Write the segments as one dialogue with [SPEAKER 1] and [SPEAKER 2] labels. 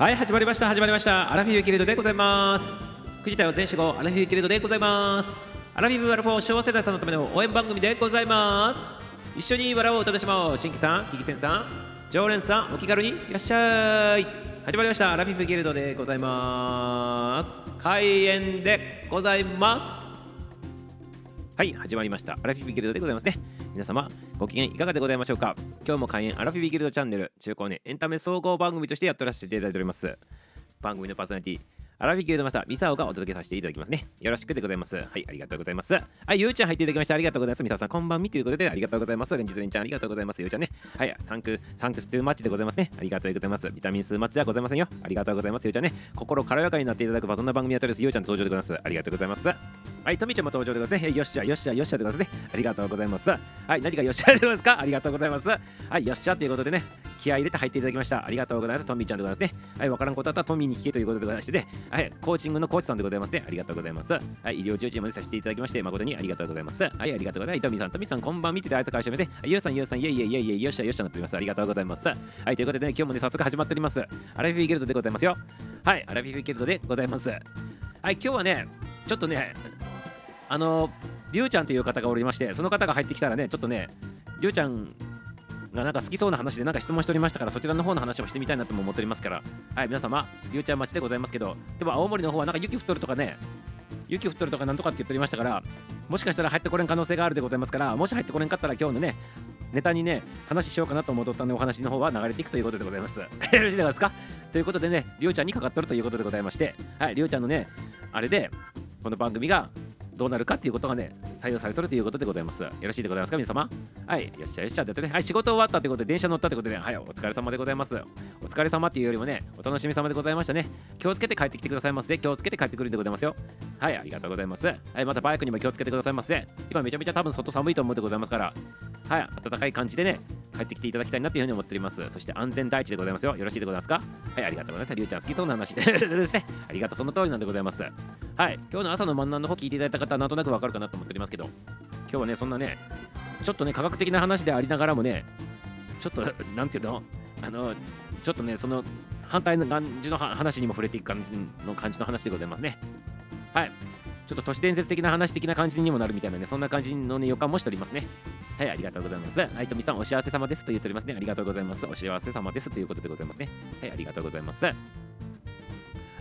[SPEAKER 1] はい始まりました。始まりました。アラフィフギルドでございます。9時台は全集合。アラフィフギルドでございます。アラフィフアラフォー昭和世代さんのための応援番組でございます。一緒に笑おう歌でしまう新規さん、キキセンさん、常連さん、お気軽にいらっしゃい。始まりました。アラフィフギルドでございます。開演でございます。はい始まりました。アラフィフギルドでございますね。皆様ご機嫌いかがでございましょうか？今日も開演アラフィフギルドチャンネル中高年エンタメ総合番組としてやってらっしゃっていただいております番組のパーソナリティアラビキルドマスター、ミサオがお届けさせていただきますね。よろしくでございます。はい、ありがとうございます。はい、ゆうちゃん入っていただきましてありがとうございます。ミサオさん、こんばんみということでありがとうございます。連日連ちゃんありがとうございます。ゆうちゃんね。はい、サンク、サンクストゥーマッチでございますね。ありがとうございます。ビタミン数マッチではございませんよ。ありがとうございます。ゆうちゃんね。心軽やかになっていただくバトンな番組やっておりす。ゆうちゃん登場でございます。ありがとうございます。はい、とみちゃんも登場でございますね。よっしゃ、よっしゃ、よっしゃでございますね。ありがとうございます。はい、何かよっしゃでございますか？ありがとうございます。はい、よっしゃということでね、気合入れて入っていただきました。ありがとうございます。トミーちゃんでございますね。はい、わからんことだったらトミーに聞けということでございましてね。はい、コーチングのコーチさんでございますね。ありがとうございます。はい、医療従事までさせていただきまして、誠にありがとうございます。はい、ありがとうございます。トミーさん、トミーさん、こんばん見てて、あいと会社めて、ゆうさん、ゆうさん、いえいえいえいえ、よっしゃ、よっしゃなっております。ありがとうございます。はい、ということでね、今日もね、早速始まっております。アラフィフギルドでございますよ。はい、アラフィフギルドでございます。はい、今日はね、ちょっとね、あの、りゅうちゃんという方がおりまして、その方が入ってきたらね、ちょっとね、りゅうちゃんがなんか好きそうな話でなんか質問しておりましたからそちらの方の話をしてみたいなとも思っておりますから。はい皆様りゅうちゃん町でございますけどでも青森の方はなんか雪降っとるとかね雪降っとるとかなんとかって言っておりましたからもしかしたら入ってこれん可能性があるでございますからもし入ってこれんかったら今日のねネタにね話しようかなと思っとったんでお話の方は流れていくということでございます。よろしいですか？ということでねりょうちゃんにかかっとるということでございましてはいりょうちゃんのねあれでこの番組がどうなるかっていうことがね、採用されとるということでございます。よろしいでございますか、皆様？はい、よっしゃよっしゃってってね、はい、仕事終わったということで、電車乗ったということで、はい、お疲れ様でございます。お疲れ様っていうよりもね、お楽しみ様でございましたね。気をつけて帰ってきてくださいませ。気をつけて帰ってくるんでございますよ。はい、ありがとうございます。はい、またバイクにも気をつけてくださいませ。今めちゃめちゃ多分外寒いと思うでございますから、はい、暖かい感じでね、帰ってきていただきたいなというふうに思っております。そして安全第一でございますよ。よろしいでございますか？はい、ありがとうございます。りゅうちゃん好きそうな話でですね。ありがとう、その通りなんでございます。はい、今日の朝の漫談の方聞いていただいた方はなんとなくわかるかなと思っておりますけど、今日はね、そんなね、ちょっとね、科学的な話でありながらもね、ちょっと、なんていうの？あの、ちょっとね、その反対の感じの話にも触れていく感じの感じの話でございますね。はい。ちょっと都市伝説的な話的な感じにもなるみたいなね、そんな感じの、ね、予感もしておりますね。はい、ありがとうございます。はい、とみさん、お幸せ様ですと言っておりますね。ありがとうございます。お幸せ様ですということでございますね。はい、ありがとうございます。は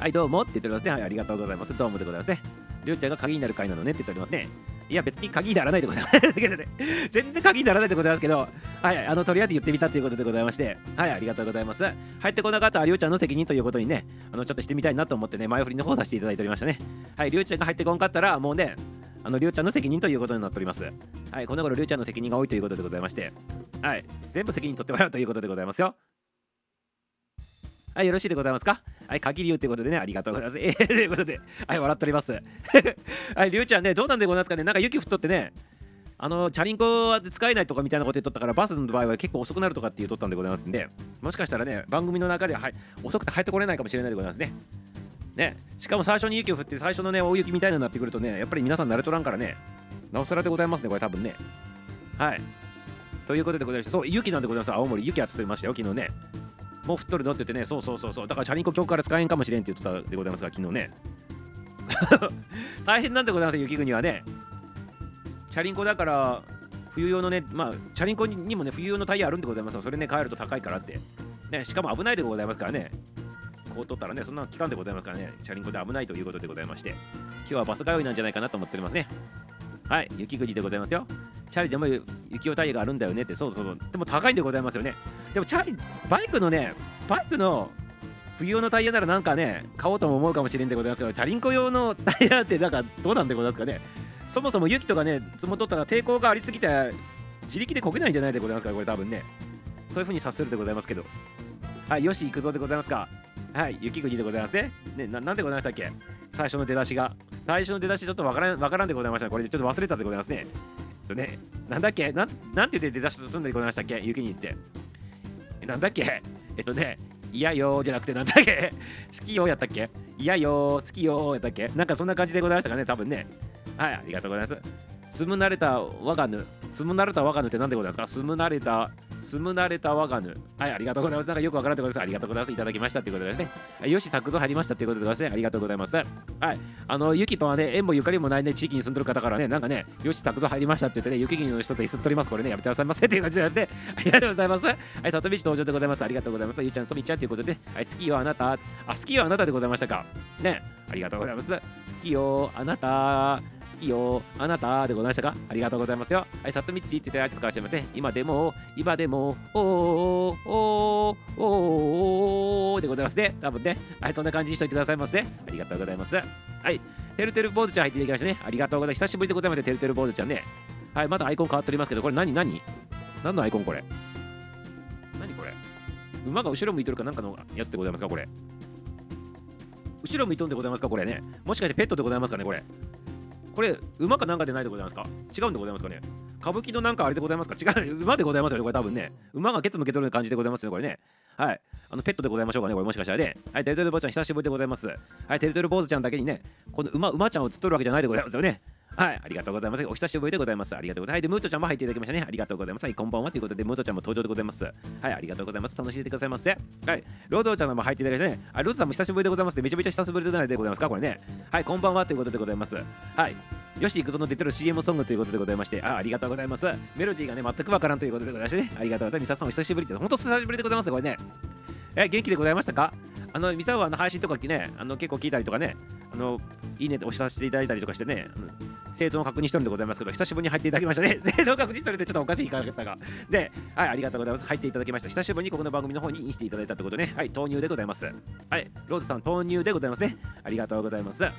[SPEAKER 1] い、どうもって言っておりますね。はい、ありがとうございます。どうもでございますね。りょうちゃんが鍵になる回なのねって言っておりますね。いや、別に鍵にならないでございます。全然鍵にならないでございますけど、はい、あの、とりあえず言ってみたということでございまして、はい、ありがとうございます。入ってこなかったらりょうちゃんの責任ということにね、あの、ちょっとしてみたいなと思ってね、前振りの方させていただいておりましたね。はい、りょうちゃんが入ってこんかったら、もうね、あの、りょうちゃんの責任ということになっております。はい、この頃りょうちゃんの責任が多いということでございまして、はい、全部責任取ってもらうということでございますよ。はい、よろしいでございますか？はい、限り言うということでね、ありがとうございます。えー、ということで、はい、笑っております。はい、りゅうちゃんね、どうなんでございますかね、なんか雪降っとってね、あの、チャリンコは使えないとかみたいなこと言っとったから、バスの場合は結構遅くなるとかって言っとったんでございますんで、もしかしたらね、番組の中では、はい、遅くて入ってこれないかもしれないでございますね。ね、しかも最初に雪を降って、最初のね、大雪みたいになってくるとね、やっぱり皆さん慣れとらんからね、なおさらでございますね、これ多分ね。はい。ということでございまして、そう、雪なんでございます。青森、雪はつといましたよ、昨日ね。もう降っとるのって言ってね、そうそうそうそう、だからチャリンコ今日から使えんかもしれんって言ってたでございますが、昨日ね。大変なんでございます雪国はね。チャリンコだから、冬用のね、まあ、チャリンコにもね、冬用のタイヤあるんでございますが、それね、帰ると高いからって。ね、しかも危ないでございますからね。こう取ったらね、そんな期間でございますからね、チャリンコで危ないということでございまして、今日はバス通いなんじゃないかなと思っておりますね。はい、雪国でございますよ。チャリでも雪用タイヤがあるんだよねって、そうそうそう。でも高いんでございますよね。でもチャリ、バイクのね、バイクの冬用のタイヤならなんかね、買おうとも思うかもしれんでございますけど、チャリンコ用のタイヤってなんかどうなんでございますかね。そもそも雪とかね、積もっとったら抵抗がありすぎて、自力でこけないんじゃないでございますか、これ多分ね。そういう風に察するでございますけど。はい、よし、行くぞでございますか。はい、雪国でございますね。ね、ななんでございましたっけ？最初の出だしが。最初の出だしちょっとわからん、わからんでございました。これでちょっと忘れたでございますね。とね、なんだっけ？なん、なんて言って出だしすんでございましたっけ？雪に行って。なんだっけ？えっとね、嫌よじゃなくてなんだっけ？好きよやったっけ？嫌よ好きよやったっけ？なんかそんな感じでございましたかね、多分ね。はい、ありがとうございます。住む慣れた我がぬ、住む慣れた我がぬって何でございますか？住む慣れた住む慣れた我がぬ。はい、ありがとうございます。なんかよくわからんところです。ありがとうございます。いただきましたということですね。よし、作造入りましたということでですね。ありがとうございます。はい。あの、雪とはね、縁もゆかりもないね、地域に住んでる方からね、なんかね、よし、作造入りましたって言ってね、雪国の人と椅子取ります。これね、やめてくださいませっていう感じでですね。ありがとうございます。はい、里道登場でございます。ありがとうございます。ゆうちゃんとみちゃんということで、はい、好きよ、あなた。あ、好きよ、あなたでございましたか。ね。ありがとうございます。好きよ、あなた。好きよ、あなたでございましたかありがとうございますよ。はい、さっとみっちって言ってあいつ使わせてもらって、今でも、今でも、おー、おー、おー、おーでございますね。多分ね。はい、そんな感じにしといてくださいませ。ありがとうございます。はい、てるてる坊主ちゃん入っていただきましたね。ありがとうございます。久しぶりでございますてるてる坊主ちゃんね。はい、まだアイコン変わっておりますけど、これ何何？何のアイコンこれ？何これ？馬が後ろ向いてるかなんかのやつでございますかこれ？後ろ向いとんでございますかこれねもしかしてペットでございますかねこれ？これ馬かなんかでないでございますか？違うんでございますかね？歌舞伎のなんかあれでございますか？違う馬でございますよねこれ多分ね。馬がケツ向けとる感じでございますよこれね。はい。あのペットでございましょうかねこれもしかしたらね。はいテルテル坊ちゃん久しぶりでございます。はいテルテル坊主ちゃんだけにねこの馬馬ちゃんを釣っとるわけじゃないでございますよね。はい、ありがとうございます。お久しぶりでございます。ありがとうございます。はい、で、ムートちゃんも入っていただきましたね。ありがとうございます。はい、こんばんはということで、ムートちゃんも登場でございます。はい、ありがとうございます。楽しんでくださいませ。はい、ロードちゃんも入っていただいてね。あ、ロードさんも久しぶりでございます。めちゃめちゃ久しぶりじゃないでございますか？これね。はい、こんばんはということでございます。はい。よし行くぞの出てる CM ソングということでございまして、あありがとうございます。メロディーがね、全くわからんということでございましてね、ありがとうございます。ミサさんお久しぶりで、本当久しぶりでございます、これね。え、元気でございましたか？あの、ミサはの配信とかね、あの結構聞いたりとかね、あの、いいねって押させていただいたりとかしてね、生存を確認しとるんでございますけど、久しぶりに入っていただきましたね。生存確認しとるってちょっとおかしい言い方が。で、はい、ありがとうございます。入っていただきました。久しぶりにここの番組の方にインしていただいたってことね。はい、豆乳でございます。はい、ローズさん、豆乳でございますね。ありがとうございます。は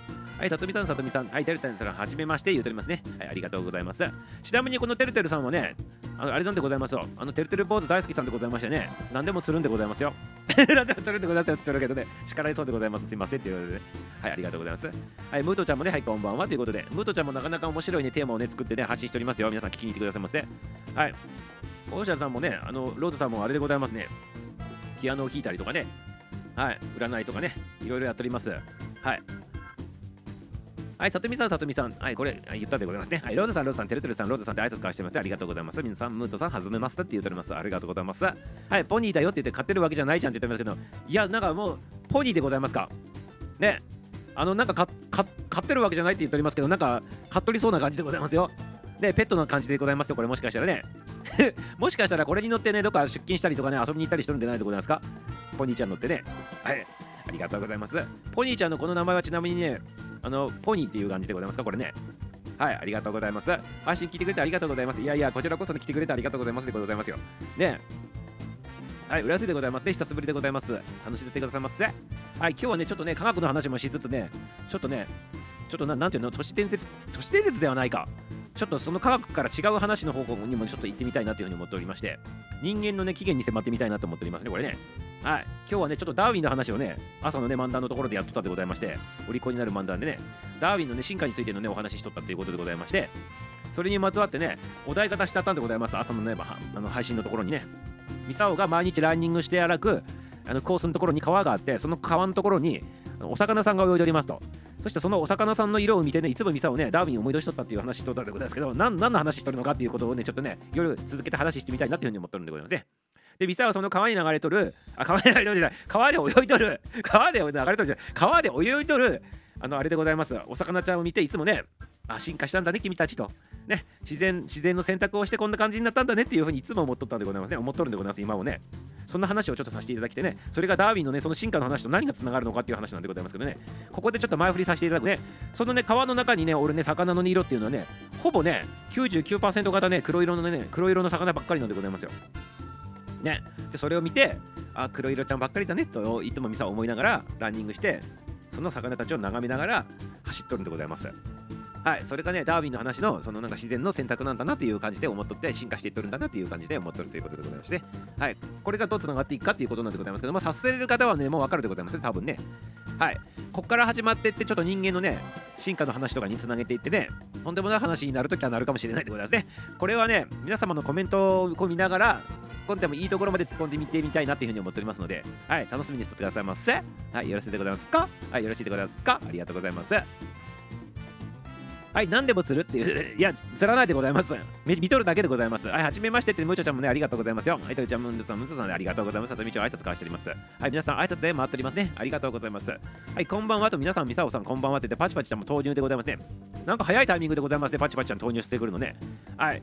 [SPEAKER 1] い、さとみさん、さとみさん、はい、てるてるさん、はじめまして言うておりますね。はい、ありがとうございます。ちなみにこのてるてるさんはね、あのあれなんでございますよ。あの、てるてる坊主大好きさんでございましてね、何でも釣るんでございますよ。何でも釣るんでございますよって言ってるけどね、叱られそうでございます。すいませんっていうことで、ね、はい、ありがとうございます。はい、ムートちゃんもね、はい、こんばんはということで、ムートちゃんもなかなか面白いね、テーマをね、作ってね、発信しておりますよ。皆さん聞きに行ってくださいませ。はい。オーシャンさんもね、あの、ロードさんもあれでございますね。ピアノを弾いたりとかね、はい、占いとかね、いろいろやっております。はい。はい、さとみさん、さとみさん。はい、これ、言ったでございますね。はい、ローズさん、ローズさん、てるてるさん、ローズさんで挨拶交わしてます。ありがとうございます。皆さん、ムートさん、はずめますって言っております。ありがとうございます。はい、ポニーだよって言って買ってるわけじゃないじゃんって言ってますけど、いや、なんかもう、ポニーでございますか。ね。あの、なんか買ってるわけじゃないって言っておりますけど、なんか買っとりそうな感じでございますよ。で、ペットの感じでございますよ、これもしかしたらね。もしかしたらこれに乗ってね、どっか出勤したりとかね、遊びに行ったりしてるんじゃないでございますか。ポニーちゃん乗ってね。はい。ありがとうございます。ポニーちゃんのこの名前はちなみにね、あのポニーっていう感じでございますかこれね。はいありがとうございます。配信聞いてくれてありがとうございます。いやいやこちらこそ来てくれてありがとうございますでございますよ。ね。はい浦安でございますね。久しぶりでございます。楽しんでてくださいませ。はい今日はねちょっとね科学の話もしつつねちょっとねちょっとななんていうの？都市伝説都市伝説ではないか。ちょっとその科学から違う話の方向にもちょっと行ってみたいなというふうに思っておりまして人間のね起源に迫ってみたいなと思っておりますねこれね。はい。今日はねちょっとダーウィンの話をね朝のね漫談のところでやっとったでございましてお利口になる漫談でねダーウィンのね進化についてのねお話ししとったということでございましてそれにまつわってねお題方してあったんでございます。朝のねあの配信のところにね。ミサオが毎日ランニングして歩くあのコースのところに川があってその川のところにお魚さんが泳いでおりますと。そしてそのお魚さんの色を見てねいつもミサをねダーウィンを思い出しとったっていう話しとったんでございますけど何何の話しとるのかっていうことをねちょっとね夜続けて話してみたいなっていうふうに思ってるんでございますね。でミサはその川に流れとる。あ川に流れとる川で泳いとる。川で流れとるじゃない。川で泳いとる。あのあれでございます。お魚ちゃんを見ていつもねあ進化したんだね君たちと。ね自然自然の選択をしてこんな感じになったんだねっていうふうにいつも思っとったんでございますね。思っとるんでございます今もね。そんな話をちょっとさせていただきてね。それがダーウィンのねその進化の話と何がつながるのかっていう話なんでございますけどね。ここでちょっと前振りさせていただくね。そのね川の中にね俺ね魚の色っていうのはねほぼね99%型ね黒色のね黒色の魚ばっかりなんでございますよ。ね。でそれを見てあ黒色ちゃんばっかりだねといつもミサ思いながらランニングしてその魚たちを眺めながら走っとるんでございます。はい、それがね、ダーウィンの話のそのなんか自然の選択なんだなっていう感じで思っとって進化していっとるんだなっていう感じで思っとるということでございまして、はい、これがどうつながっていくかっていうことなんでございますけど、まあ、察せれる方はね、もう分かるでございますね、多分ね。はい、ここから始まっていって、ちょっと人間のね、進化の話とかにつなげていってね、とんでもない話になるときはなるかもしれないでございますね。これはね、皆様のコメントを見ながら、突っ込んでもいいところまで突っ込んでみてみたいなっていうふうに思っておりますので、はい、楽しみにしててくださいませ。はい、よろしいでございますか？はい、よろしいでございますか？ありがとうございます。はい、何でも釣るっていう、いや、釣らないでございます。見とるだけでございます。はい、はじめましてって、むちょちゃんもね、ありがとうございますよ。はい、とりちゃん、ムンドさん、むずさんでありがとうございます。さとみちょ、挨拶交わしております。はい、皆さん、挨拶で回っておりますね。ありがとうございます。はい、こんばんはと、皆さん、みさおさん、こんばんはって言って、パチパチちゃんも投入でございますね。なんか早いタイミングでございますね、パチパチちゃん投入してくるのね。はい。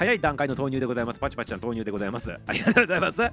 [SPEAKER 1] 早い段階の投入でございます。パチパチちゃん投入でございます。ありがとうございます。は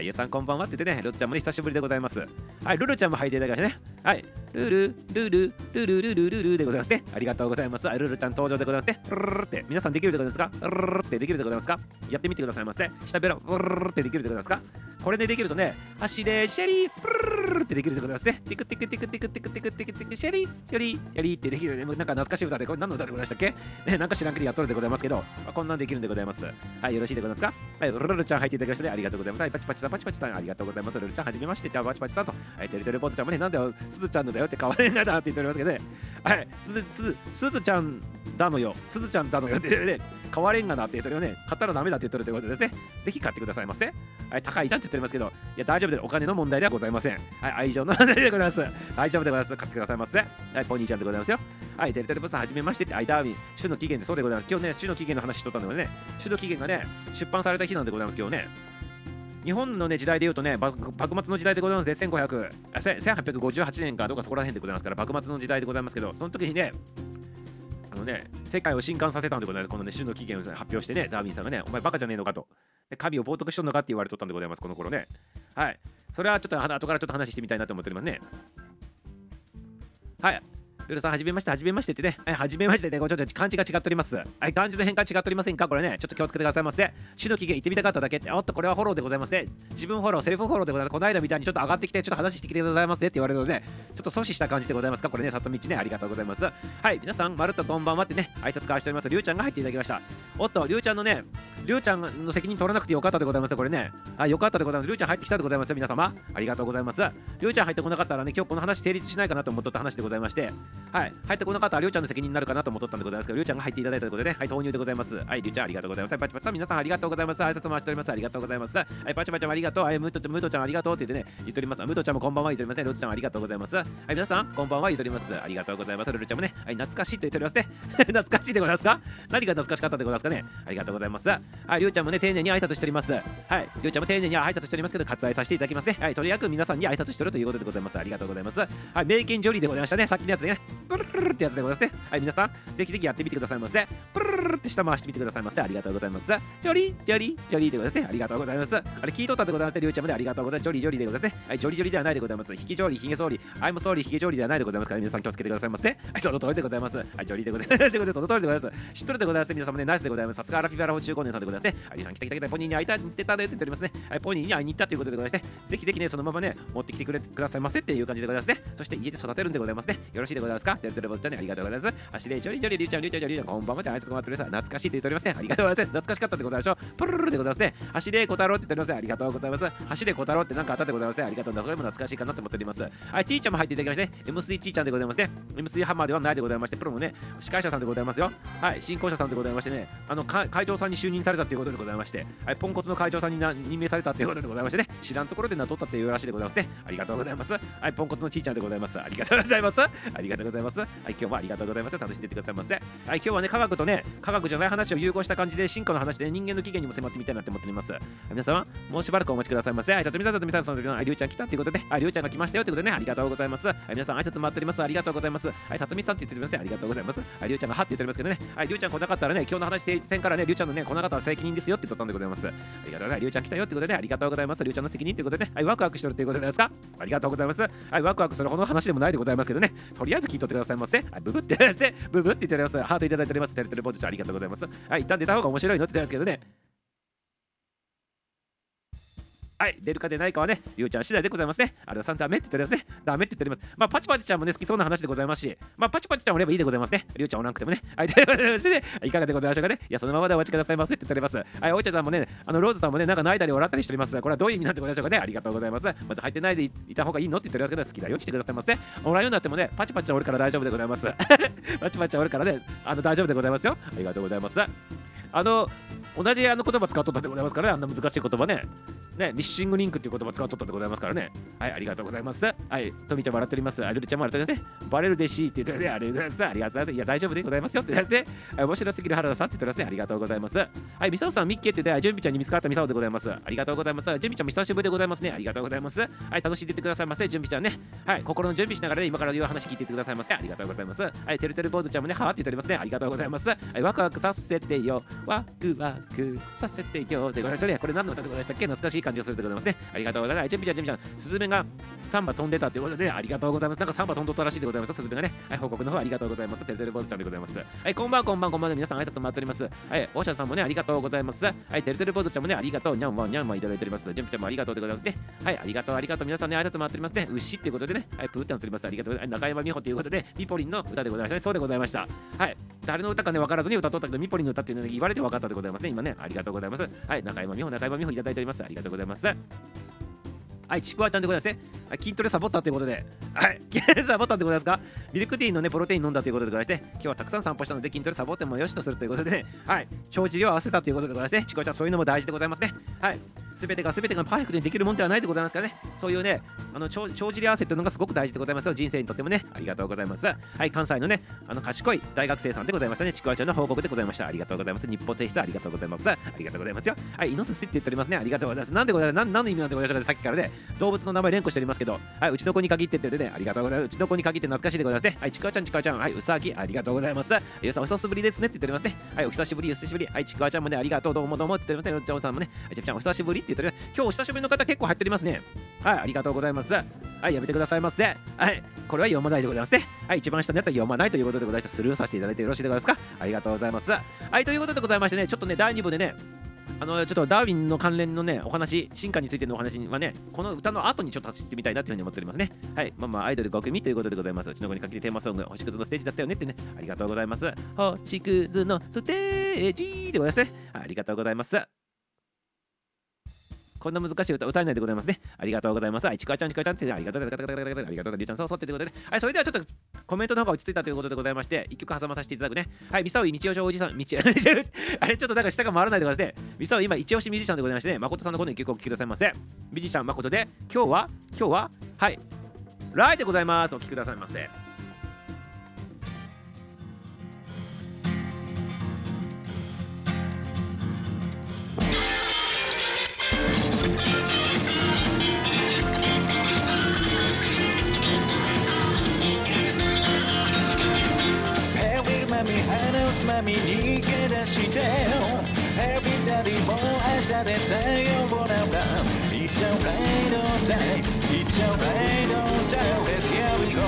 [SPEAKER 1] い、ゆさんこんばんはって言ってね、ルッちゃんもね、久しぶりでございます。はい、ルルちゃんも入っていただきましたね。はい、ルル、ルル、ルルルルルルルでございますね。ありがとうございます。はいルルちゃん登場でございますね。ルルルって、皆さんできるでございますかルルルってできるでございますかやってみてくださいませ。下ベロ、ルルルルってできるでございますかこれでできるとね、走れ、ジョリー、プルルルルってできるでございますね。ティクティクティクティクティクティクティクティクジョリー、ジョリー、ジョリーってできるね。なんか懐かしい歌で、これ何の歌でございましたっけね、なんか知らんけどやっとるでございますけど、まあこんなんできるんでございます。はい、よろしいでございますか？はい、ルルルちゃん入っていただきまして、ありがとうございます。はい、パチパチさん、パチパチさん、ありがとうございます。ルルちゃん、はじめまして、パチパチさんと、はい、テレテレポートちゃんもね、なんだよ、すずちゃんのだよって変われんがなって言っておりますけどね、はい、すず、すず、すずちゃんだのよ、すずちゃんだのよって言ってね、変われんがなって言ってるよね、買ったらダメだって言ってるということですね、ぜひ買ってくださいませ。はい、高いだって言っておりますけど、いや、大丈夫です。お金の問題ではございません。はい、愛情の問題でございます。大丈夫でございます。買ってくださいませ。はい、ポニーちゃんでございますよ。はい、テレテレポさん、はじめましてって、アイダーウィン、種の期限でそうでございます。今日ね、種の期限の話しとったんだけどね、種の期限がね、出版された日なんでございますけどね、日本の、ね、時代でいうとね、幕末の時代でございますね、1500あ1858年かどうかそこら辺でございますから、幕末の時代でございますけど、その時にね、あのね、世界を震撼させたんでございます。このね、種の起源を発表してね、ダーウィンさんがね、お前バカじゃねえのかと。で神を冒涜しとんのかって言われとったんでございます、この頃ね。はい。それはちょっと後からちょっと話してみたいなと思っておりますね。はい。ルルさん、はじめまして、はじめましてってね。はい、はじめましてね。これちょっと漢字が違っております。はい、漢字の変換違っておりませんかこれね、ちょっと気をつけてくださいませ。死の期限言ってみたかっただけって、おっと、これはフォローでございますね。自分フォロー、セルフフォローでございます。この間みたいにちょっと上がってきて、ちょっと話してきてくださいませって言われるので、ちょっと阻止した感じでございますかこれね、里道ね、ありがとうございます。はい、皆さん、まるっとこんばんはってね、挨拶交わしております。りゅうちゃんが入っていただきました。おっと、りゅうちゃんのね、りゅうちゃんの責任取らなくてよかったでございます。これね、あ、よかったでございます。りゅうちゃん入ってきたでございますよ、皆様。ありがとうございます。りゅうちゃん入ってこなかったらね、今日この話成立しないかなと思っとった話でございまして、はい、入ってこなかったらりゅうちゃんの責任になるかなと思っとったんでございますけど、りゅうちゃんが入っていただいたということでね、はい、投入でございます。はい、りゅうちゃんありがとうございます。はいパチパチさん、皆さんありがとうございます。挨拶回しております。ありがとうございます。はい、パチパチありがとう。はい、ムートムートちゃんありがとうって言ってね、言っております。ムートちゃんもこんばんは言っておりますね。ルツちゃんありがとうございます。はい、皆さん、こんばんは言っております。ありがとうございます。ルルちゃんもね、はい、懐かしいと言っておりますね。懐かしいでございますか？何が懐かしかったでございますかね？ありがとうございます。はい、りゅうちゃんもね、丁寧に挨拶しております。はい、りゅうちゃんも丁寧に挨拶しておりますけど、割愛させていただきますね。はい、とりあえず皆さんに挨拶してるということでございます。ありがとうございます。はい、メイキンジョリーでございましたね。さっきのやつね。プルルルってやつでございますね。はい、皆さん、ぜひぜひやってみてくださいませ。プルルルって舌回してみてくださいませ。ありがとうございます。ジョリー、ジョリー、ジョリーでございますね。ありがとうございます。あれ、聞いとったでございますね。りゅうちゃんもね、ありがとうございます。ジョリー、ジョリーでございますね。はい、ジョリジョリではないでございます。ヒゲジョリー、ヒゲソーリー、 I'm sorry、ヒゲジョリーではないでございますから、皆さん気をつけてくださいませ。はい、その通りでございます。はい、ジョリーでございます。ということで、その通りでございます。知っとるでございます。皆様ね、ナイスでございます。さすがアラフィバラホ中高年さんでございますね。はい、皆さん来た来た来た、ポニーに会いたいってたでって言っておりますね。はい、ポニーに会いに行ったということでございまして、ぜひぜひね、そのままね、持ってきてくれくださいませっていう感じでございますね。そして家で育てるんでございますね。よろしいでございますかテレテレボットね、ありがとうございます。走れ、ジョリジョリ、リュウちゃん、リュウちゃん、リュウちゃん、こんばんはで挨拶がっております。懐かしいと言っておりますね。ありがとうございます。懐かしかったでございましょう。プルルルでございますね。走れ、小太郎って言っておりますね。ありがとうございます。走れ、小太郎ってなんかあったでございますね。ありがとうございます。それも懐かしいかなと思っております。はい、ちーちゃんも入っていただきまして、M3 ちーちゃんでございますね。M3 ハンマーではないでございまして、プロのね、司会者さんでございますよ。はい、進行者さんでございましてね、あの会長さんに就任されたということでございまして、はい、ポンコツの会長さんにな任命されたということでございましてね、知らんところで名取ったっていうらしいでございますね。ありがとうございます。はい、ポンコツのちーちゃんでございます。ありがとうございます。ありがとうございます。はい、今日もありがとうございます。楽しんでいってくださいませ。はい、今日はね、科学とね、科学じゃない話を融合した感じで、進化の話で、人間の起源にも迫ってみたいなって思っております。はい皆様、もうしばらくお待ちくださいませ。はい、たとみさん、たとみさん、その時の、あ、りゅうちゃん来たということで、あ、りゅうちゃんが来ましたよということでね、ありがとうございます。はい、皆さん、挨拶待っております。ありがとうございます。はい、さとみさんって言っておりますね。ありがとうございます。はい、りゅうちゃんがはって言っておりますけどね、はい、りゅうちゃん来なかったらね、今日の話成立戦からね、りゅうちゃんのね、来なかったは責任ですよって言っとったんでございます。ありがとうございます。りゅうちゃん来たよってことで、ありがとうございます。りゅうちゃんの責任ということで、はい、ワクワクしてるということですか？ありがとうございます。はい、ワクワクするほどの話でもないでございますけどね、とりあえず聞いとってくださいませ。はい、ブブって言って、ブブって言っております。ハートいただいております。テレテレポートちゃんありがとうございます。はい、一旦出た方が面白いのって言ったんですけどね、はい、出るか出ないかはね、りゅうちゃん次第でございますね。あれはさんダメって言っておりますね。ダメって言っております。まあ、パチパチちゃんもね、好きそうな話でございますし、まあ、パチパチちゃんもればいいでございますね。りゅうちゃんおらんくてもね。はい、ということでましてね、いかがでございましょうかね。いや、そのままでお待ちくださいませって言っております。はい、おいちゃんさんもね、あの、ローズさんもね、なんか泣いたり笑ったりしております。これはどういう意味なんでございましょうかね。ありがとうございます。また入ってないでいた方がいいのって言っておりますけど、好きだよしてくださいませ。おらんようになってもね、パチパチちゃんおるから大丈夫でございます。パチパチちゃんおるからね、あの、大丈夫でございますよ。ありがとうございます。あの、同じあの言葉使っとったでございますからね、あんな難しい言葉ね。ね、ミッシングリンクっていう言葉使うとったでございますからね。はい、ありがとうございます。はい、トミちゃん笑っております。あルルちゃんも笑っておりますね。バレるでしって言ってね、ありがとうございます。ありがとうございます。いや、大丈夫でございますよってですね。はい、面白すぎる原田さんって言ってますね。ありがとうございます。はい、ミサオさん、ミッケって言って、準備ちゃんに見つかったミサオでございます。ありがとうございます。準備ちゃんも久しぶりでございますね。ありがとうございます。はい、楽しんでてくださいませ。準備ちゃんね。はい、心の準備しながらね、今から言う話聞いててくださいませ。ありがとうございます。はい、てるてる坊主ちゃんもね、はーって言っておりますね。ありがとうございます。はい、ワクワクさせてよ。ワクワクさせてよ。でございましたね。これ何の歌でございましたっけ？懐かしい感じがするでございますね。ありがとうございます。準備ちゃん、準備ちゃん、スズメが3羽飛んでたということで、ありがとうございます。なんか3羽飛んどったらしいでございます。スズメがね。はい、報告の方ありがとうございます。てるてる坊主ちゃんでございます。はい、こんばんこんばんこんばん皆さん挨拶待っております。はい、オーシャさんもね、ありがとうございます。はい、てるてる坊主ちゃんもね、ありがとう。にゃんわんにゃんわんいただいております。準備ちゃんもありがとうでございますね。はい、ありがとう、ありがとう。皆さんね、挨拶待っておりますね。牛っていうことでね、はい、プーってなっております。ありがとうございます。中山美穂ということで、ミポリンの歌でございましたね。そうでございました。はい、誰の歌かね、分からずに歌っとったけど、ミポリンの歌っていうので言われて分かったでございますね。今ね、ありがとうございます。はい、中山美穂、中山美穂いただいております。ありがとうございます。れませんはい、ちくわちゃんでございますね。筋トレサボったということで、はい、筋トレサボったってことですか？ミルクティーのね、プロテイン飲んだということでございまして、今日はたくさん散歩したので筋トレサボってもよしとするということでね、はい、帳尻を合わせたということでございますね。ちくわちゃん、そういうのも大事でございますね。はい、すべてがすべてがパーフェクトにできるもんではないでございますからね、そういうね、あの帳尻合わせというのがすごく大事でございますよ。人生にとってもね、ありがとうございます。はい、関西のね、あの賢い大学生さんでございましたね。ちくわちゃんの報告でございました。ありがとうございます。日報提出ありがとうございます。ありがとうございますよ。はい、イノシシって言っておりますね。ありがとうございます。なんでございます？何の意味なんでございますか？さっきからね、動物の名前連呼しておりますけど、はい、うちの子に限ってってね、ありがとうございます。うちの子に限って懐かしいでございますね。はい、ちくわちゃん、ちくわちゃん、はい、うさぎ、ありがとうございます。ゆうさん、お久しぶりですねって言っておりますね。はい、お久しぶり、お久しぶり。はい、ちくわちゃんもね、ありがとう、どうもどうもって言っておりますね。うちゃおさんもね、はい、ちくちゃん、お久しぶりって言っております。今日お久しぶりの方結構入っておりますね。はい、ありがとうございます。はい、やめてくださいませ。はい、これは読まないでございますね。はい、一番下のやつは読まないということでございます。スルーさせていただいてよろしいでございますか？ありがとうございます。はい、ということでございましてね、ちょっとね、第2部でね、あのちょっとダーウィンの関連のね、お話、進化についてのお話はね、この歌の後にちょっとしてみたいなというふうに思っておりますね。はい、まあまあ、アイドル5組ということでございます。うちの子にかけてテーマソング、星屑のステージだったよねってね、ありがとうございます。星屑のステージでございますね。ありがとうございます。こんな難しい歌歌えないでございますね。ありがとうございます。はい、ちくわちゃん、ちくわちゃんって、ありがとう、ありがとう、ありがとう、ありがとう、りゅうちゃん、そうそうってことで、はい、それではちょっとコメントの方が落ち着いたということでございまして、一曲挟まさせていただくね。はい、ミサオイ、道夫おじさん、道 あれ、ちょっとなんか下が回らないでくださいね。ミサオ今、一押しミュージシャンでございましてね、誠さんのこの一曲をお聴きくださいませ。ミュージシャン誠で、今日は、今日は、はい、ライでございます。お聴きくださいませ。
[SPEAKER 2] つまみ逃げ出してエビダディも明日でさようなら It's alright all day It's alright all day Let's here we go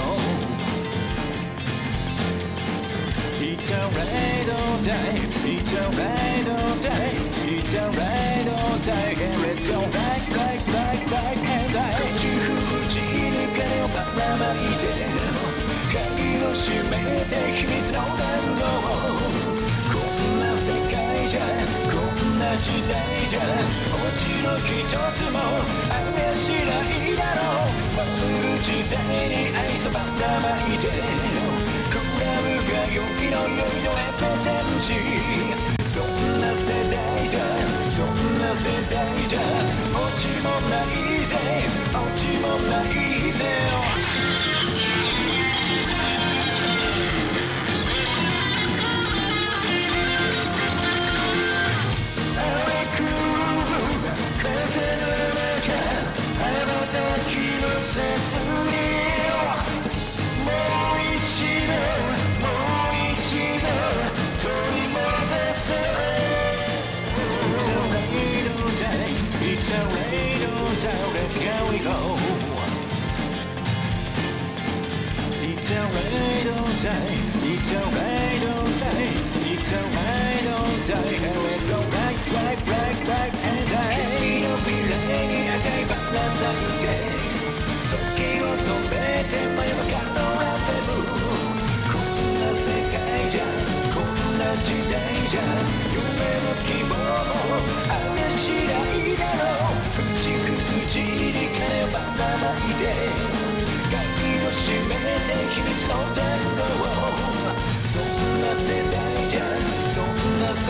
[SPEAKER 2] It's alright all day It's alright all day It's alright all day And let's go right right right right and right 口封じに金をばらまいて閉めて秘密のこんな世界じゃこんな時代じゃもちろ一つもあれしないだろう。バブル時代に愛想ばらまいてクラブが良きの良いのエペテンシそんな世代じゃそんな世代じゃオチもないぜ。オチもないぜ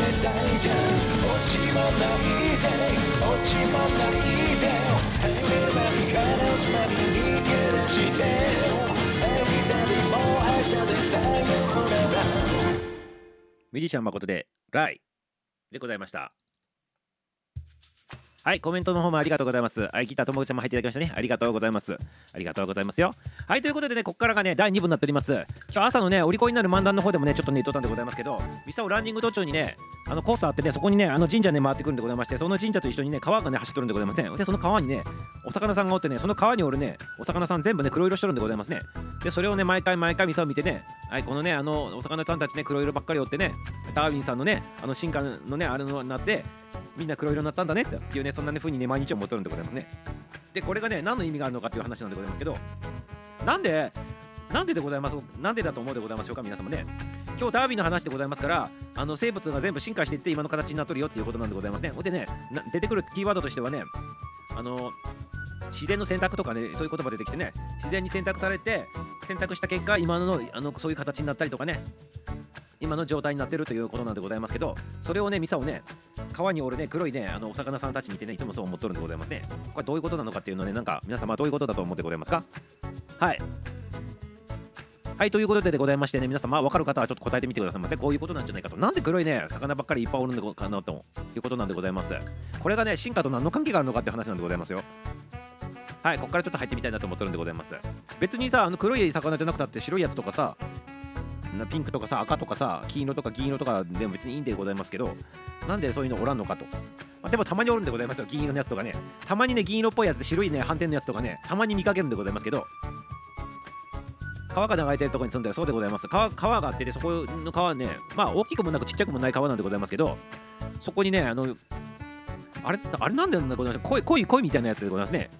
[SPEAKER 2] 世代じゃ落ちもないぜ落ちもないぜ入れば光のつまみに許して Everybody も明日でさようなら
[SPEAKER 1] ミュージシャン誠でライでございました。はい、コメントの方もありがとうございます。はい、ギターともぐちゃんも入っていただきましたね。ありがとうございます。ありがとうございますよ。はい、ということでね、ここからがね、第2部になっております。今日朝のね、お利口になる漫談の方でもね、ちょっとね、言っとたんでございますけど、ミサオランニング途中にね、あのコースあってね、そこにね、あの神社ね、回ってくるんでございまして、その神社と一緒にね、川がね、走っとるんでございますね。で、その川にね、お魚さんがおってね、その川におるね、お魚さん全部ね、黒色しとるんでございますね。で、それをね、毎回毎回ミサオ見てね、はい、このね、あの、お魚さんたちね、黒色ばっかりおってね、ダーウィンさんのね、あの進化のね、あれのなって、みんな黒色になったんだねっていうね、そんなね、風にね、毎日思っとるんでございますね。で、これがね、何の意味があるのかっていう話なんでございますけど、なんで、なんででございます、なんでだと思うでございましょうか、皆様ね。今日ダービーの話でございますから、あの生物が全部進化していって今の形になっとるよっていうことなんでございますね。ほんでね、出てくるキーワードとしてはね、あの自然の選択とかね、そういう言葉出てきてね、自然に選択されて、選択した結果、今のあのそういう形になったりとかね、今の状態になってるということなんでございますけど、それをね、ミサをね、川におるね、黒いね、あのお魚さんたちにいてね、いつもそう思っとるんでございますね。これどういうことなのかっていうのね、なんか皆様どういうことだと思ってございますか？はい。はい、ということででございましてね、皆様、分かる方はちょっと答えてみてくださいませ。こういうことなんじゃないかと。なんで黒いね、魚ばっかりいっぱいおるのかなということなんでございます。これがね、進化と何の関係があるのかって話なんでございますよ。はい、ここからちょっと入ってみたいなと思ってるんでございます。別にさ、あの黒い魚じゃなくたって白いやつとかさ、ピンクとかさ、赤とかさ、黄色とか銀色とかでも別にいいんでございますけど、なんでそういうのおらんのかと。まあ、でもたまにおるんでございますよ、銀色のやつとかね。たまにね、銀色っぽいやつで白いね、斑点のやつとかね、たまに見かけるんでございますけど、川が流れてるとこに住んでるそうでございます川川があってでそこの川ねまあ大きくもなくちっちゃくもない川なんでございますけどそこにねあのあれあれなんでなんでございます恋恋恋みたいなやつでございますね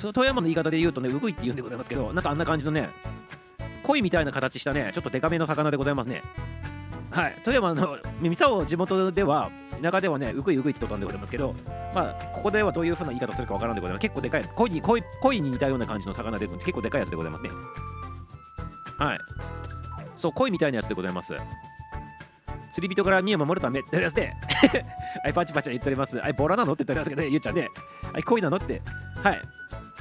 [SPEAKER 1] 富山の言い方で言うとねうぐいって言うんでございますけどなんかあんな感じのね恋みたいな形したねちょっとデカめの魚でございますねはい富山の三沢地元では田舎ではねうぐいうぐいって言ったんでございますけどまあここではどういうふうな言い方するかわからんでございます結構でかい恋に恋恋に似たような感じの魚で結構でかいやつでございますねはい。そう、恋みたいなやつでございます。釣り人から身を守るためってやつで、はい、パチパチ言っております。はい、ボラなの？って言っておりますけどね、ゆうちゃんね。はい、恋なの？って。はい。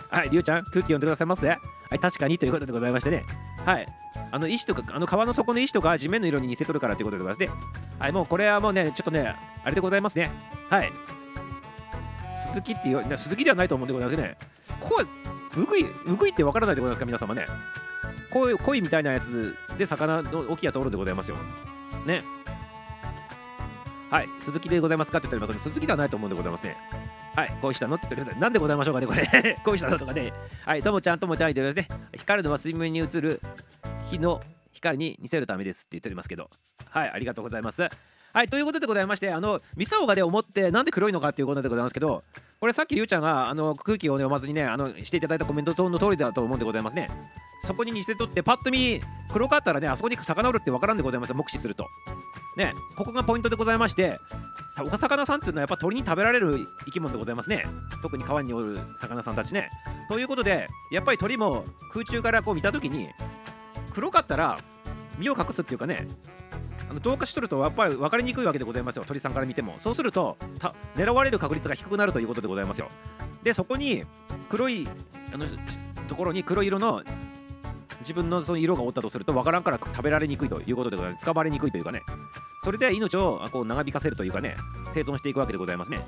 [SPEAKER 1] はい、りゅうちゃん、空気読んでくださいますはい、確かにということでございましてね。はい。あの石とか、あの川の底の石とか地面の色に似せとるからということでございますね。はい、もうこれはもうね、ちょっとね、あれでございますね。はい。鈴木っていう、な鈴木ではないと思うんでございますけどね。声、うぐい、うぐいってわからないでございますか、皆様ね。こういう鯉みたいなやつで魚の大きいやつおるんでございますよ。ね。はい、鈴木でございますかって言ったら、鈴木ではないと思うんでございますね。はい、恋したのって言ってください。なんでございましょうかね、これ。恋したのとかね。はい、ともちゃん、ともちゃん言ってくださいね。光るのは水面に映る火の光に似せるためですって言っておりますけど。はい、ありがとうございます。はい、ということでございまして、あの、ミサオがで思って、なんで黒いのかっていうことでございますけど、これさっきりゅうちゃんがあの空気を、ね、読まずにね、あのしていただいたコメントの通りだと思うんでございますね。そこに似せとって、パッと見、黒かったらね、あそこに魚おるってわからんでございます、目視すると。ね、ここがポイントでございまして、さお魚さんっていうのはやっぱ鳥に食べられる生き物でございますね。特に川におる魚さんたちね。ということで、やっぱり鳥も空中からこう見たときに、黒かったら身を隠すっていうかね、あの同化しとるとやっぱり分かりにくいわけでございますよ鳥さんから見てもそうすると狙われる確率が低くなるということでございますよでそこに黒いあのところに黒色の自分のその色がおったとすると分からんから食べられにくいということでございます。使われにくいというかね。それで命をこう長引かせるというかね生存していくわけでございますね。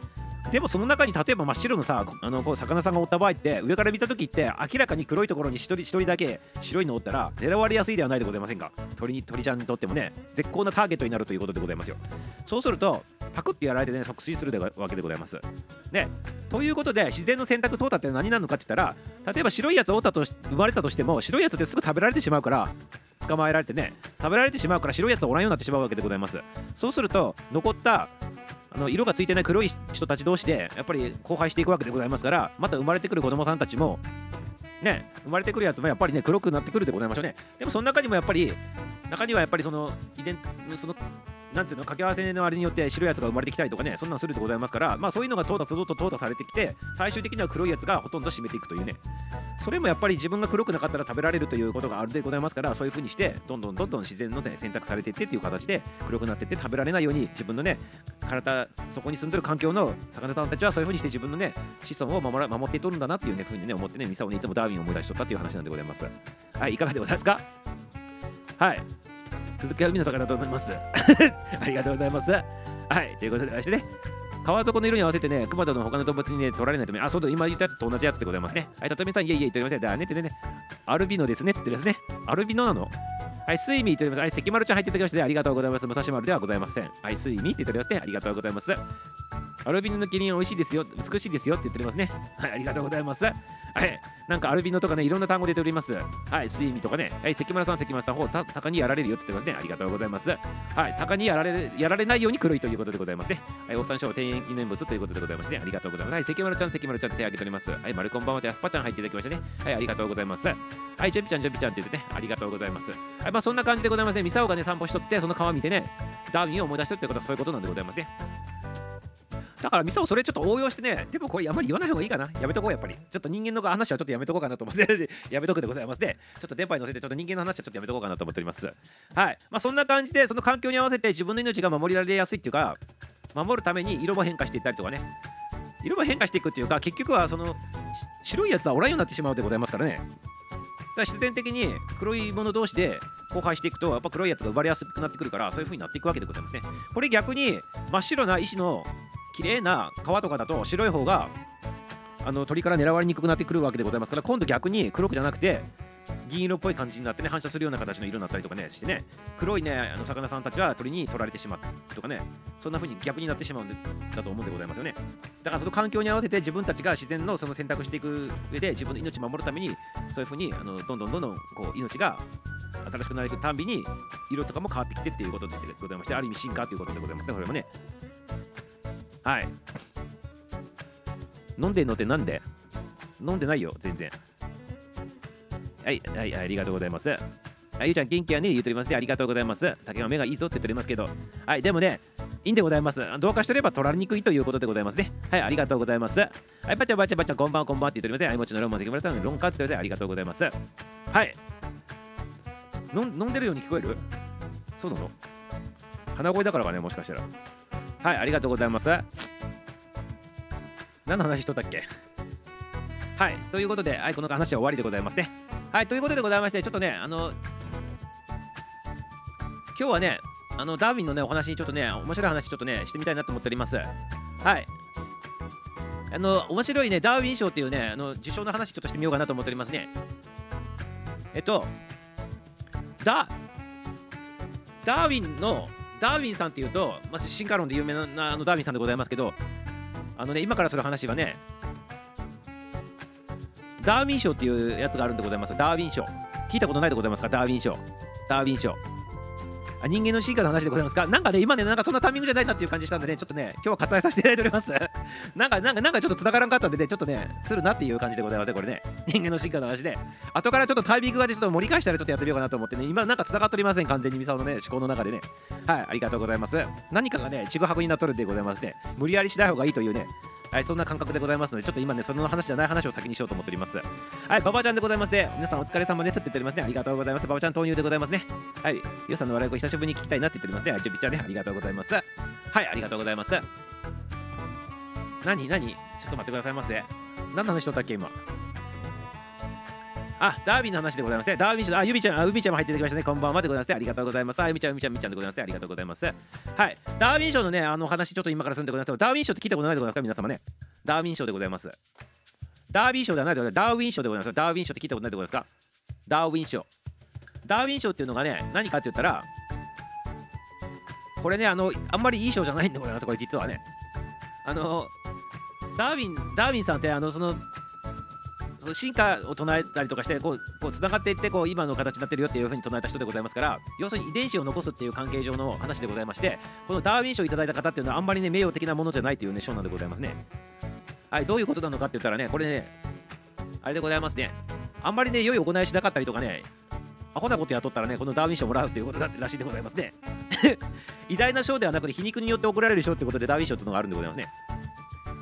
[SPEAKER 1] でもその中に例えば真っ白のさあのこう魚さんがおった場合って上から見た時って明らかに黒いところに一人一人だけ白いのおったら狙われやすいではないでございませんか。鳥に鳥ちゃんにとってもね絶好なターゲットになるということでございますよ。そうするとパクってやられてね即死するわけでございます。ね。ということで自然の選択淘汰って何なのかって言ったら例えば白いやつをおったとし生まれたとしても白いやつってすぐ食べられてしまうから捕まえられてね食べられてしまうから白いやつはおらんようになってしまうわけでございます。そうすると残ったあの色がついてない黒い人たち同士でやっぱり荒廃していくわけでございますからまた生まれてくる子供さんたちもね生まれてくるやつもやっぱりね黒くなってくるでございましょうね。でもその中にもやっぱり中にはやっぱりその遺伝そのなんていうの掛け合わせのあれによって白いやつが生まれてきたりとかねそんなんするでございますからまあそういうのが淘汰すると淘汰されてきて最終的には黒いやつがほとんど占めていくというね。それもやっぱり自分が黒くなかったら食べられるということがあるでございますからそういうふうにしてどんどんどんどん自然の、ね、選択されていってっていう形で黒くなっていって食べられないように自分のね体そこに住んでる環境の魚さんたちはそういうふうにして自分のね子孫を守ら守っていとるんだなっていうねふうにね思ってねミサオにいつもダーウィンを思い出しとったっていう話なんでございます。はいいかがでございますか？はい。続きは海の魚だと思います ありがとうございますはいということでましてね川底の色に合わせてね、熊などの他の動物にね、取られないため、あ、そうだ、今言ったやつと同じやつでございますね。はい、たとみさん、いえいえ、と言いません。だねってね、アルビノですねって言ってですね。アルビノなのはい、スイミーと言います。はい、関丸ちゃん入っていただきまして、ありがとうございます。武蔵丸ではございません。はい、スイミーって言っておりますね。ありがとうございます。アルビノのキリンは美味しいですよ、美しいですよって言っておりますね。はい、ありがとうございます。はい、なんかアルビノとかね、いろんな単語出ております。はい、スイミーとかね、はい、関村さん、関村さん、ほう、た、鷹にやられるよって言ってますね。ありがとうございます。はい、鷹にやられ、やられないように黒いということでございますね。はい、お三章庭園記念物ということでございますね。ありがとうございます。はい、関村ちゃん、関村ちゃん、手挙げております。はい、マルコンバンはてアスパちゃん入っていただきましたね。はい、ありがとうございます。はい、ジョピちゃん、ジョピちゃんって言ってね、ありがとうございます。はい、まあそんな感じでございますね。ミサオがね、散歩しとって、その川見てね、ダーウィンを思い出してるってことはそういうことなんでございますね。だからミサオそれちょっと応用してね、でもこれあまり言わない方がいいかな。やめとこうやっぱり。ちょっと人間の話はちょっとやめとこうかなと思って やめとくでございますね。ちょっと電波に乗せてちょっと人間の話はちょっとやめとこうかなと思っております。はい。まあそんな感じで、その環境に合わせて自分の命が守りられやすいっていうか、守るために色も変化していったりとかね。色も変化していくっていうか、結局はその白いやつはおらんようになってしまうでございますからね。だから必然的に黒いもの同士で交配していくとやっぱ黒いやつが生まれやすくなってくるからそういう風になっていくわけでございますねこれ逆に真っ白な石の綺麗な川とかだと白い方があの鳥から狙われにくくなってくるわけでございますから今度逆に黒くじゃなくて銀色っぽい感じになってね反射するような形の色になったりとかねしてね黒いねあの魚さんたちは鳥に取られてしまうとかねそんな風に逆になってしまうんだと思うんでございますよね。だからその環境に合わせて自分たちが自然のその選択していく上で自分の命を守るためにそういう風にあのどんどんどんどんこう命が新しくなっていくたんびに色とかも変わってきてっていうことでございましてある意味進化ということでございますねこれもね。はい。飲んでんのってなんで？飲んでないよ全然。はいはいありがとうございます。はい、ゆちゃん元気やね言うとりますね。ありがとうございます。竹は目がいいぞって言っておりますけど。はいでもねいいんでございます。どうかしてれば取られにくいということでございますね。はいありがとうございます。はいバチャバチャバチャこんばんはこんばんはって言っておりますね。はいもちろんロンマン関村さんロンカーって言っております。ねありがとうございます。はい。飲んでるように聞こえる？そうなの？鼻声だからかねもしかしたら。はいありがとうございます。何の話しとったっけ？はいということで、はい、この話は終わりでございますね。はいということでございましてちょっとねあの今日はねあのダーウィンのねお話にちょっとね面白い話ちょっとねしてみたいなと思っております。はい。あの面白いねダーウィン賞っていうねあの受賞の話ちょっとしてみようかなと思っておりますね。えっとダダーウィンのダーウィンさんっていうと、まず進化論で有名なあのダーウィンさんでございますけどあのね今からする話はねダーウィン賞っていうやつがあるんでございますダーウィン賞。聞いたことないでございますか？ダーウィン賞。ダーウィン賞。あ人間の進化の話でございますか？なんかね今ねなんかそんなタイミングじゃないなっていう感じしたんでねちょっとね今日は割愛させていただいております。なんかなんかなんかちょっと繋がらんかったんでねちょっとねするなっていう感じでございますねこれね。人間の進化の話で。後からちょっとタイミングがでちょっと盛り返したらちょっとやってみようかなと思ってね今なんか繋がっておりません完全にミサオのね思考の中でね。はいありがとうございます。何かがねちぐはぐになっとるんでございますね。無理やりしない方がいいというね。はい、そんな感覚でございますので、ちょっと今ね、その話じゃない話を先にしようと思っております。はい、ババちゃんでございますで。皆さんお疲れ様ですって言っておりますね。ありがとうございます。ババちゃん投入でございますね。はい、ゆうさんの笑い声久しぶりに聞きたいなって言っておりますね。はい、ちょびちゃんね、ありがとうございます。はい、ありがとうございます。何何？ちょっと待ってくださいませ。何の話しとったっけ、今？あ、ダービーの話でございますね。ダービー賞、あ、ゆびちゃん、あ、ゆびちゃんも入っていただきましたね。こんばんはでございますね。ありがとうございます。あ、ゆみちゃん、ゆみちゃん、みちゃんでございますね。ありがとうございます。はい。ダービー賞のね、あの話、ちょっと今からするんでございますけど、ダービー賞って聞いたことないでございますか皆様ね。ダーウィン賞でございます。ダービー賞ではないでございます。ダーウィン賞でございます。ダーウィン賞って聞いたことないでございますか？ダーウィン賞。ダーウィン賞っていうのがね、何かって言ったら、これね、あの、あんまりいい賞じゃないんでございます。これ実はね。あの、ダーウィン、ダーウィンさんって、あの、その、その進化を唱えたりとかしてこうこうつながっていってこう今の形になってるよっていうふうに唱えた人でございますから要するに遺伝子を残すっていう関係上の話でございましてこのダーウィン賞をいただいた方っていうのはあんまりね名誉的なものじゃないというね賞なんでございますね。はいどういうことなのかって言ったらねこれねあれでございますね。あんまりね良い行いしなかったりとかねアホなことやっとったらねこのダーウィン賞もらうっていうことだらしいでございますね。偉大な賞ではなくて皮肉によって贈られる賞ってことでダーウィン賞っていうのがあるんでございますね。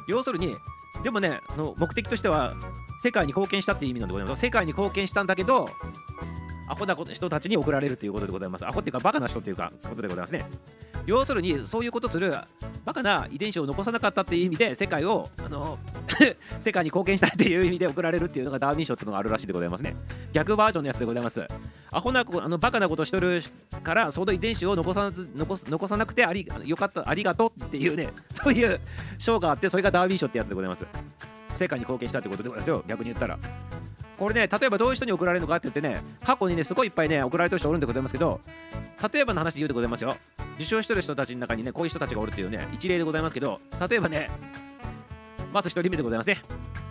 [SPEAKER 1] 要するにでもねあの目的としては世界に貢献したっていう意味なんでございます。世界に貢献したんだけどアホな人たちに送られるということでございます。アホっていうかバカな人っていうかことでございますね。要するにそういうことするバカな遺伝子を残さなかったっていう意味で世界をあの 世界に貢献したっていう意味で送られるっていうのがダーウィン賞っていうのがあるらしいでございますね。逆バージョンのやつでございます。アホなあのバカなことしとるからその遺伝子を残さ残す残さなくてありよかったありがとうっていうね そういう賞があってそれがダーウィン賞ってやつでございます。世界に貢献したってことでございますよ。逆に言ったら。これね例えばどういう人に送られるのかって言ってね過去にねすごいいっぱいね送られてる人おるんでございますけど例えばの話で言うでございますよ。受賞してる人たちの中にねこういう人たちがおるっていうね一例でございますけど例えばねまず1人目でございますね。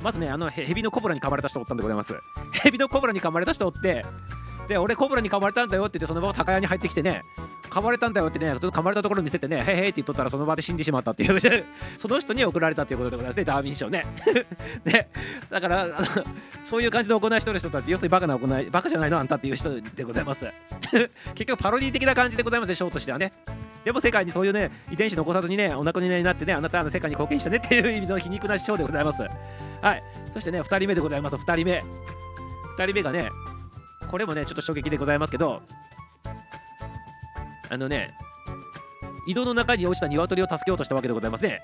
[SPEAKER 1] まずねあのヘビのコブラに噛まれた人おったんでございます。ヘビのコブラに噛まれた人おってで俺コブラに噛まれたんだよって言ってそのまま酒屋に入ってきてね噛まれたんだよってねちょっと噛まれたところ見せてねへへって言っとったらその場で死んでしまったっていう。その人に送られたっていうことでございますねダーウィン賞ね。ねだからあの そういう感じで行いしてる人たち要するにバカな行いバカじゃないのあんたっていう人でございます。結局パロディ的な感じでございますね賞としてはね。でも世界にそういうね遺伝子残さずにねお亡くなりになってねあなたは世界に貢献したねっていう意味の皮肉な賞でございます。はい。そしてね2人目でございます2人目。2人目がねこれもねちょっと衝撃でございますけどあのね井戸の中に落ちた鶏を助けようとしたわけでございますね。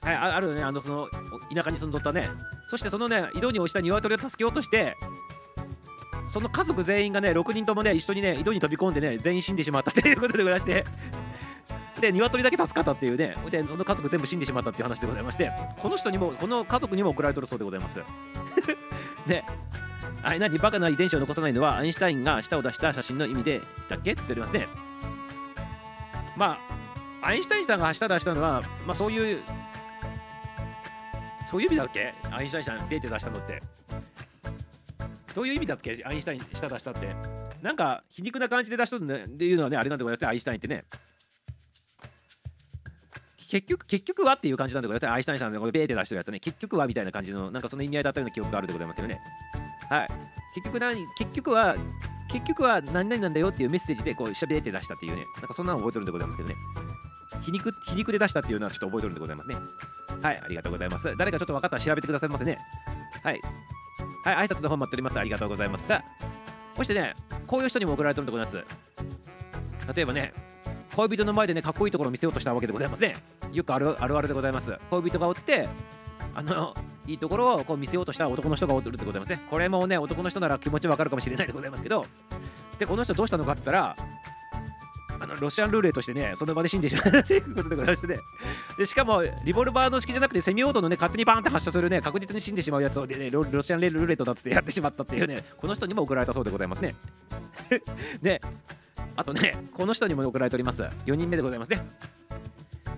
[SPEAKER 1] はいあるねあのその田舎に住んどったね。そしてそのね井戸に落ちた鶏を助けようとしてその家族全員がね6人ともね一緒にね井戸に飛び込んでね全員死んでしまったということでございまして。で鶏だけ助かったっていうね。でその家族全部死んでしまったっていう話でございまして。この人にもこの家族にも送られてるそうでございます。で あれ何バカな遺伝子を残さないのはアインシュタインが舌を出した写真の意味でしたっけ？って言っておりますね。まあアインシュタインさんが舌出したのはまあそういうそういう意味だっけ？アインシュタインさんデータ出したのって。どういう意味だっけ？アインシュタイン舌出したって。なんか皮肉な感じで出したっていうのはねあれなんでございますねアインシュタインってね。結局結局はっていう感じなんでございますアインシュタインさんのこれベーテ出してるやつね。結局はみたいな感じのなんかその意味合いだったような記憶があるでございますけどね。はい。結局何結局は結局は何々なんだよっていうメッセージでこうしゃべって出したっていうね。なんかそんなの覚えてるんでございますけどね。皮肉皮肉で出したっていうのはちょっと覚えてるんでございますね。はい。ありがとうございます。誰かちょっと分かったら調べてくださいませね。はい。はい。挨拶の方待っております。ありがとうございます。さあそしてねこういう人にも送られてるんでございます。例えばね恋人の前でねかっこいいところを見せようとしたわけでございますね。よくあるあるでございます。恋人がおってあの いいところをこう見せようとした男の人がおるってございますね。これもね男の人なら気持ちわかるかもしれないでございますけど。でこの人どうしたのかって言ったらあのロシアンルーレットしてねその場で死んでしまうということでございましてね。でしかもリボルバーの式じゃなくてセミオートのね勝手にバーンって発射するね確実に死んでしまうやつをねロロシアンルーレットだっつってやってしまったっていうねこの人にも送られたそうでございますね。であとねこの人にも送られております。4人目でございますね。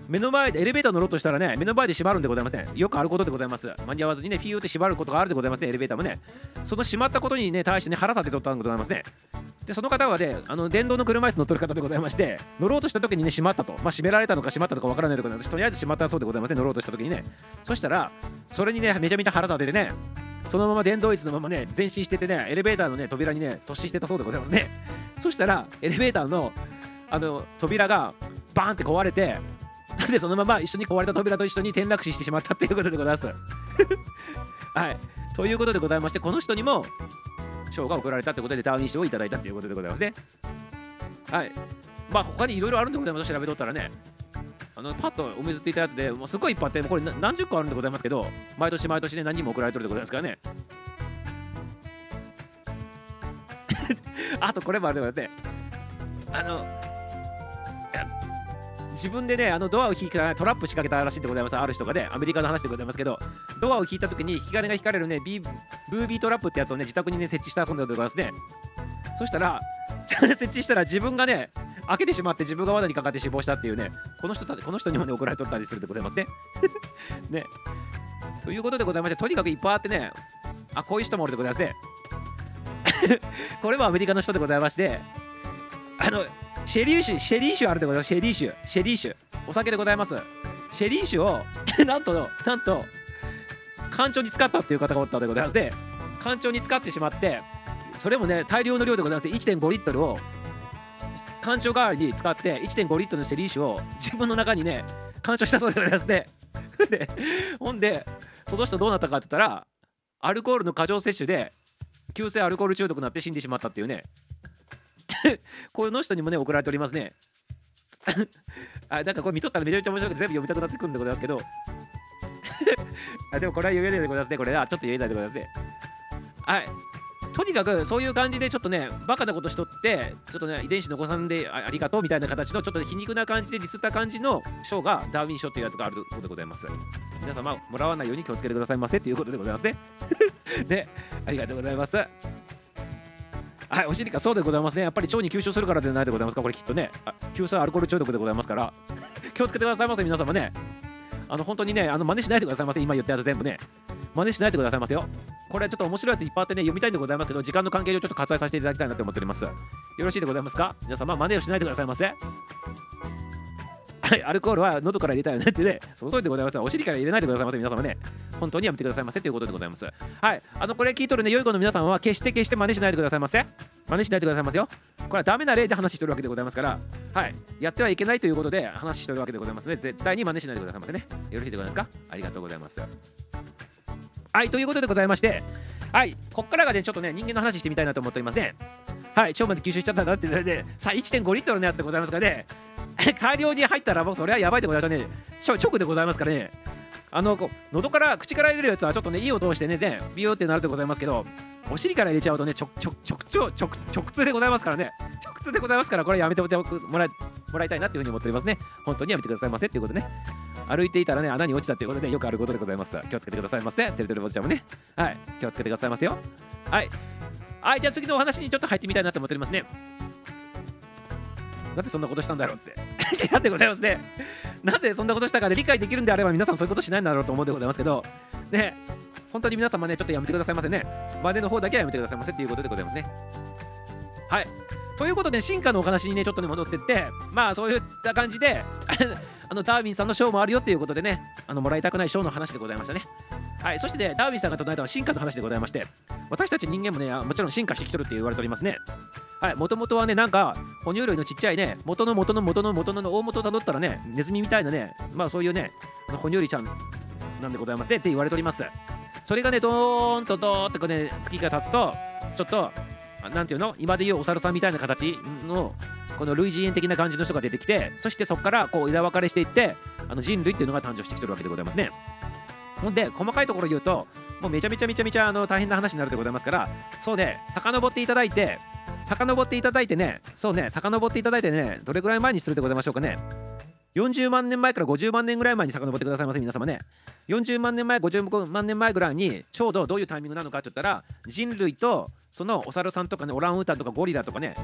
[SPEAKER 1] 目の前でエレベーター乗ろうとしたらね目の前で閉まるんでございません。よくあることでございます。間に合わずにねフィーって閉まることがあるでございますねエレベーターもね。その閉まったことにね対してね腹立てとったんでございますね。でその方はねあの電動の車椅子乗っ取る方でございまして乗ろうとした時にね閉まったと。まあ閉められたのか閉まったのかわからないでございます。とりあえず閉まったそうでございますね。乗ろうとした時にね。そしたらそれにねめちゃめちゃ腹立ててねそのまま電動椅子のままね前進しててねエレベーターのね扉にね突進してたそうでございますね。そしたらエレベーターのあの扉がバーンって壊れてなんでそのまま一緒に壊れた扉と一緒に転落死してしまったっていうことでございます。はい。ということでございましてこの人にも賞が贈られたってことでダウィン賞をいただいたということでございますね。はい。まあ他にいろいろあるんでございます。調べとったらね。あのパッとお水ついたやつでもうすごいいっぱいあってこれ何十個あるんでございますけど毎年毎年ね何人も送られてるでございますからね。あとこれもあるでございますねあの自分でねあのドアを引いたトラップ仕掛けたらしいでございます。ある人がねアメリカの話でございますけどドアを引いた時に引き金が引かれるねビブービートラップってやつをね自宅にね設置したそうでございますね。そしたらそれ設置したら自分がね開けてしまって自分が罠にかかって死亡したっていうねこの人たこの人にもね送られとったりするでございますね。ね。ということでございましてとにかくいっぱいあってねあこういう人もおるでございますね。これもアメリカの人でございましてあのシェリー酒シェリー酒あるでございます。シェリー酒。シェリー酒。お酒でございます。シェリー酒を なんとなんと干潮に使ったっていう方がおったでございますね。干潮に使ってしまってそれもね大量の量でございまして1.5リットルを干潮代わりに使って1.5リットルのシェリー酒を自分の中にね干潮したそうでございますね。でほんでその人どうなったかって言ったらアルコールの過剰摂取で急性アルコール中毒になって死んでしまったっていうね。この人にもね送られておりますね。あなんかこれ見とったらめちゃめちゃ面白くて全部読みたくなってくるんでございますけど。あでもこれは言えないでございますねこれ。はちょっと言えないでございますね。はい。とにかくそういう感じでちょっとねバカなことしとってちょっとね遺伝子残さんでありがとうみたいな形のちょっと皮肉な感じでディスった感じの賞がダーウィン賞っていうやつがあるそうでございます皆様もらわないように気をつけてくださいませっていうことでございますねでありがとうございますはい、お尻かそうでございますね。やっぱり腸に吸収するからではないでございますか、これきっとね。あ急性アルコール中毒でございますから、気をつけてくださいませ、皆様ね。あの本当にね、あの真似しないでくださいませ、今言ったやつ全部ね。真似しないでくださいませよ。これちょっと面白いやついっぱいあってね、読みたいんでございますけど、時間の関係上ちょっと割愛させていただきたいなと思っております。よろしいでございますか？皆様、真似をしないでくださいませ。はい、アルコールは喉から入れたよねってね、その通りでございます。お尻から入れないでくださいませ、皆様ね。本当にやめてくださいませということでございます。はい、あのこれ聞いとるね、良い子の皆さんは決して決して真似しないでくださいませ。真似しないでくださいますよ。これはダメな例で話してるわけでございますから、はい、やってはいけないということで話してるわけでございますので、絶対に真似しないでくださいませね。よろしいでございますか？ありがとうございます。はい、ということでございまして、はい、こっからがね、ちょっとね、人間の話してみたいなと思っておりますね。はい、腸まで吸収しちゃったんだってね、さあ1.5リットルのやつでございますからね、大量に入ったらもうそれはやばいでございますね。ちょ直でございますからね。あのこう喉から口から入れるやつはちょっとねいい音をしてねねビューってなるでございますけどお尻から入れちゃうとねちょちょ直直直直通でございますからね直通でございますからこれやめてもらいもらいたいなっていうふうに思っておりますね。本当にやめてくださいませっていうことね。歩いていたらね穴に落ちたっていうことでよくあることでございます。気をつけてくださいませ。てるてるぼっちゃんもね。はい。気をつけてくださいますよ。はい。はいじゃあ次のお話にちょっと入ってみたいなと思っておりますね。なんでそんなことしたんだろうって。知らんでございますね。なんでそんなことしたかで理解できるんであれば皆さんそういうことしないんだろうと思うでございますけど。ね。本当に皆様ねちょっとやめてくださいませね。真似の方だけはやめてくださいませっていうことでございますね。はい。ということで進化のお話にねちょっとね戻ってってまあそういった感じで あのダーウィンさんの賞もあるよっていうことでねあのもらいたくない賞の話でございましたねはいそしてねダーウィンさんが唱えたのは進化の話でございまして私たち人間もねもちろん進化してきとるって言われておりますねはい、もともとはね、なんか、哺乳類のちっちゃいね、元の元の元の元の大元をたどったらね、ネズミみたいなね、まあそういうね、哺乳類ちゃんなんでございますねって言われております。それがね、ドーンとドーンとね、月が経つと、ちょっと、あなんていうの？今でいうお猿さんみたいな形の、この類人猿的な感じの人が出てきて、そしてそこからこう枝分かれしていって、あの人類っていうのが誕生してきてるわけでございますね。ほんで、細かいところ言うと、もうめちゃめちゃめちゃめちゃあの大変な話になるでございますから、そうで、遡っていただいて、遡っていただいてね、そうね、遡っていただいてね、どれぐらい前にするでございましょうかね。40万年前から50万年ぐらい前に遡ってくださいませ、皆様ね。40万年前、50万年前ぐらいに、ちょうどどういうタイミングなのかって言ったら、人類とそのお猿さんとかね、オランウータンとかゴリラとかね、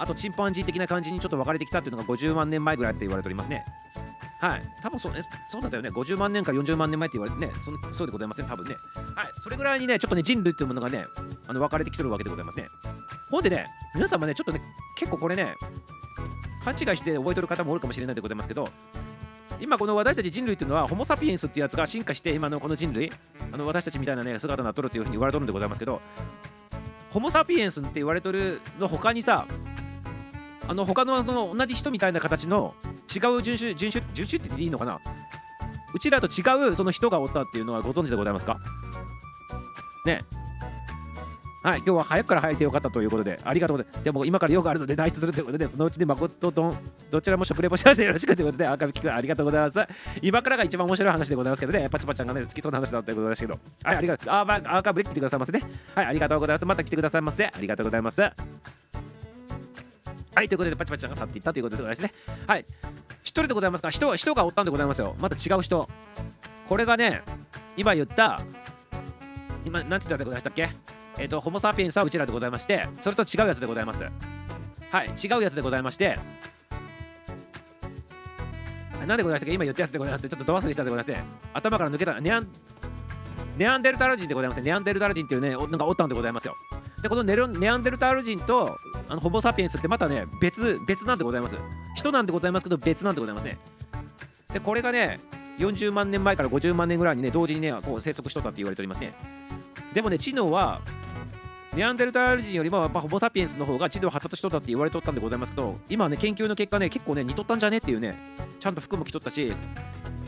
[SPEAKER 1] あとチンパンジー的な感じにちょっと分かれてきたっていうのが50万年前ぐらいって言われておりますね。はい、多分そう,、ね、そうだったよね、50万年から40万年前って言われてね、そのそうでございますね、多分ね。はい、それぐらいにね、ちょっとね、人類っていうものがね、あの分かれてきてるわけでございますね。ほんでね、皆様ね、ちょっとね、結構これね、勘違いして覚えてる方もおるかもしれないでございますけど、今この私たち人類っていうのはホモ・サピエンスっていうやつが進化して今のこの人類あの私たちみたいなね姿になっとるっていうふうに言われとるんでございますけどホモ・サピエンスって言われとるの他にさあの他のその同じ人みたいな形の違う人種人種種って言っていいのかな？うちらと違うその人がおったっていうのはご存知でございますか？ね。はい、今日は早くから入ってよかったということで、ありがとうございます。でも今から用があるので、内出するということで、そのうちに誠とどちらも食レポし合わせよろしくということで、赤引きありがとうございます。今からが一番面白い話でございますけどね、パチパチちゃんがね、好きそうな話だということですけど、はい、ありがとう。あ、まあ、アーカイブで来てくださいませね。はい、ありがとうございます。また来てくださいませ。ありがとうございます。はい、ということで、パチパチちゃんが去っていったということでございますね。はい、一人でございますか、人人がおったんでございますよ。また違う人。これがね、今言った、今、なんて言ったでございましたっけ？えっ、と、ホモ・サピエンスはうちらでございまして、それと違うやつでございます。はい、違うやつでございまして、なんでございましたっけ？今言ったやつでございまして、ちょっとど忘れしたでございまして、頭から抜けたネアン、ネアンデルタル人でございまして、ネアンデルタル人っていうね、なんかおったんでございますよ。で、このネロネアンデルタル人とあのホモ・サピエンスってまたね、別、別なんでございます。人なんでございますけど、別なんでございますね。で、これがね、40万年前から50万年ぐらいにね、同時にね、こう生息しとったって言われておりますね。でもね、知能は、ネアンデルタール人よりもやっぱホモ・サピエンスの方が知能発達しとったって言われとったんでございますけど、今ね、研究の結果ね、結構ね、似とったんじゃねっていうね、ちゃんと服も着とったし、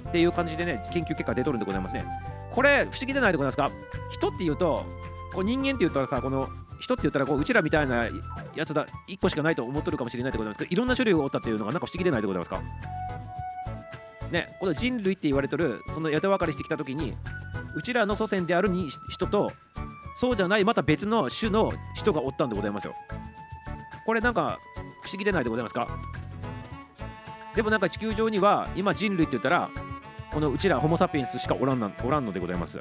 [SPEAKER 1] っていう感じでね、研究結果出とるんでございますね。これ不思議でないでございますか？人っていうとこう人間って言ったらさこの人って言ったらこううちらみたいなやつだ1個しかないと思っとるかもしれないでございますけどいろんな種類がおったっていうのがなんか不思議でないでございますか？ねこの人類って言われとるその枝分かれしてきた時にうちらの祖先であるに人とそうじゃないまた別の種の人がおったんでございますよ。これなんか不思議でないでございますか？でもなんか地球上には今人類って言ったらこのうちらホモ・サピエンスしかおらんなおらんのでございます。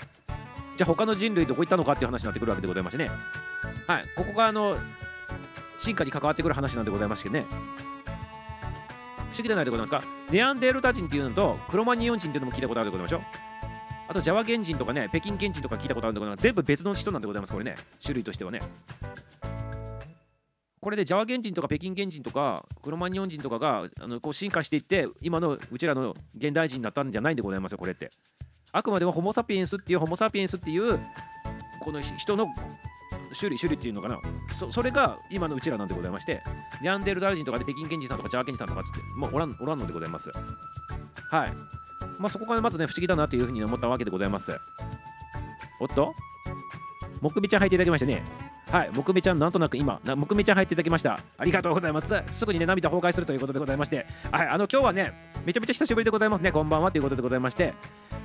[SPEAKER 1] じゃあ他の人類どこ行ったのかっていう話になってくるわけでございましてね。はい。ここがあの進化に関わってくる話なんでございましてね。不思議でないでございますか？ネアンデールタ人っていうのとクロマニヨン人っていうのも聞いたことあるでございましょうあとジャワ原人とかね北京原人とか聞いたことあるんでございます全部別の人なんでございますこれね。種類としてはね。これでジャワ原人とか北京原人とかクロマニヨン人とかがあのこう進化していって今のうちらの現代人になったんじゃないんでございますよこれって。あくまでもホモ・サピエンスっていうホモ・サピエンスっていうこの人の種類種類っていうのかな。そそれが今のうちらなんでございましてニャンデルダル人とかで北京原人さんとかジャワ原人さんとかっつってもうおらんおらんのでございます。はい。まあそこがまずね不思議だなというふうに思ったわけでございますおっと？木目ちゃん入っていただきましたねはい、木目ちゃん、なんとなく今、な木目ちゃん入っていただきました。ありがとうございます。すぐにね、涙崩壊するということでございまして、はい、あの今日はね、めちゃめちゃ久しぶりでございますね、こんばんはということでございまして、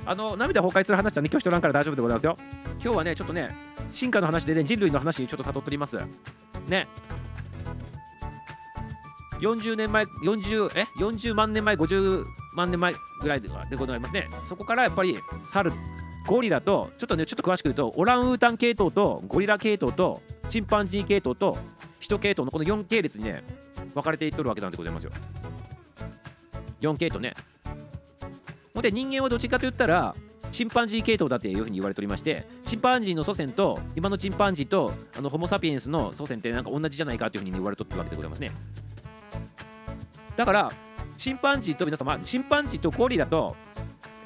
[SPEAKER 1] あの涙崩壊する話はね、今日しとらんから大丈夫でございますよ。今日はね、ちょっとね、進化の話でね、人類の話にちょっと辿っております。ね。40年前、40、え ?40 万年前、50万年前ぐらいでございますね。そこからやっぱり、猿、ゴリラと、ちょっとね、ちょっと詳しく言うと、オランウータン系統とゴリラ系統と、チンパンジー系統と人系統のこの4系列にね、分かれていっとるわけなんでございますよ。4系統ね。ほんで、人間はどっちかと言ったら、チンパンジー系統だっていうふうに言われておりまして、チンパンジーの祖先と、今のチンパンジーと、あのホモ・サピエンスの祖先ってなんか同じじゃないかというふうに言われとってるわけでございますね。だから、チンパンジーと皆様、チンパンジーとゴリラと、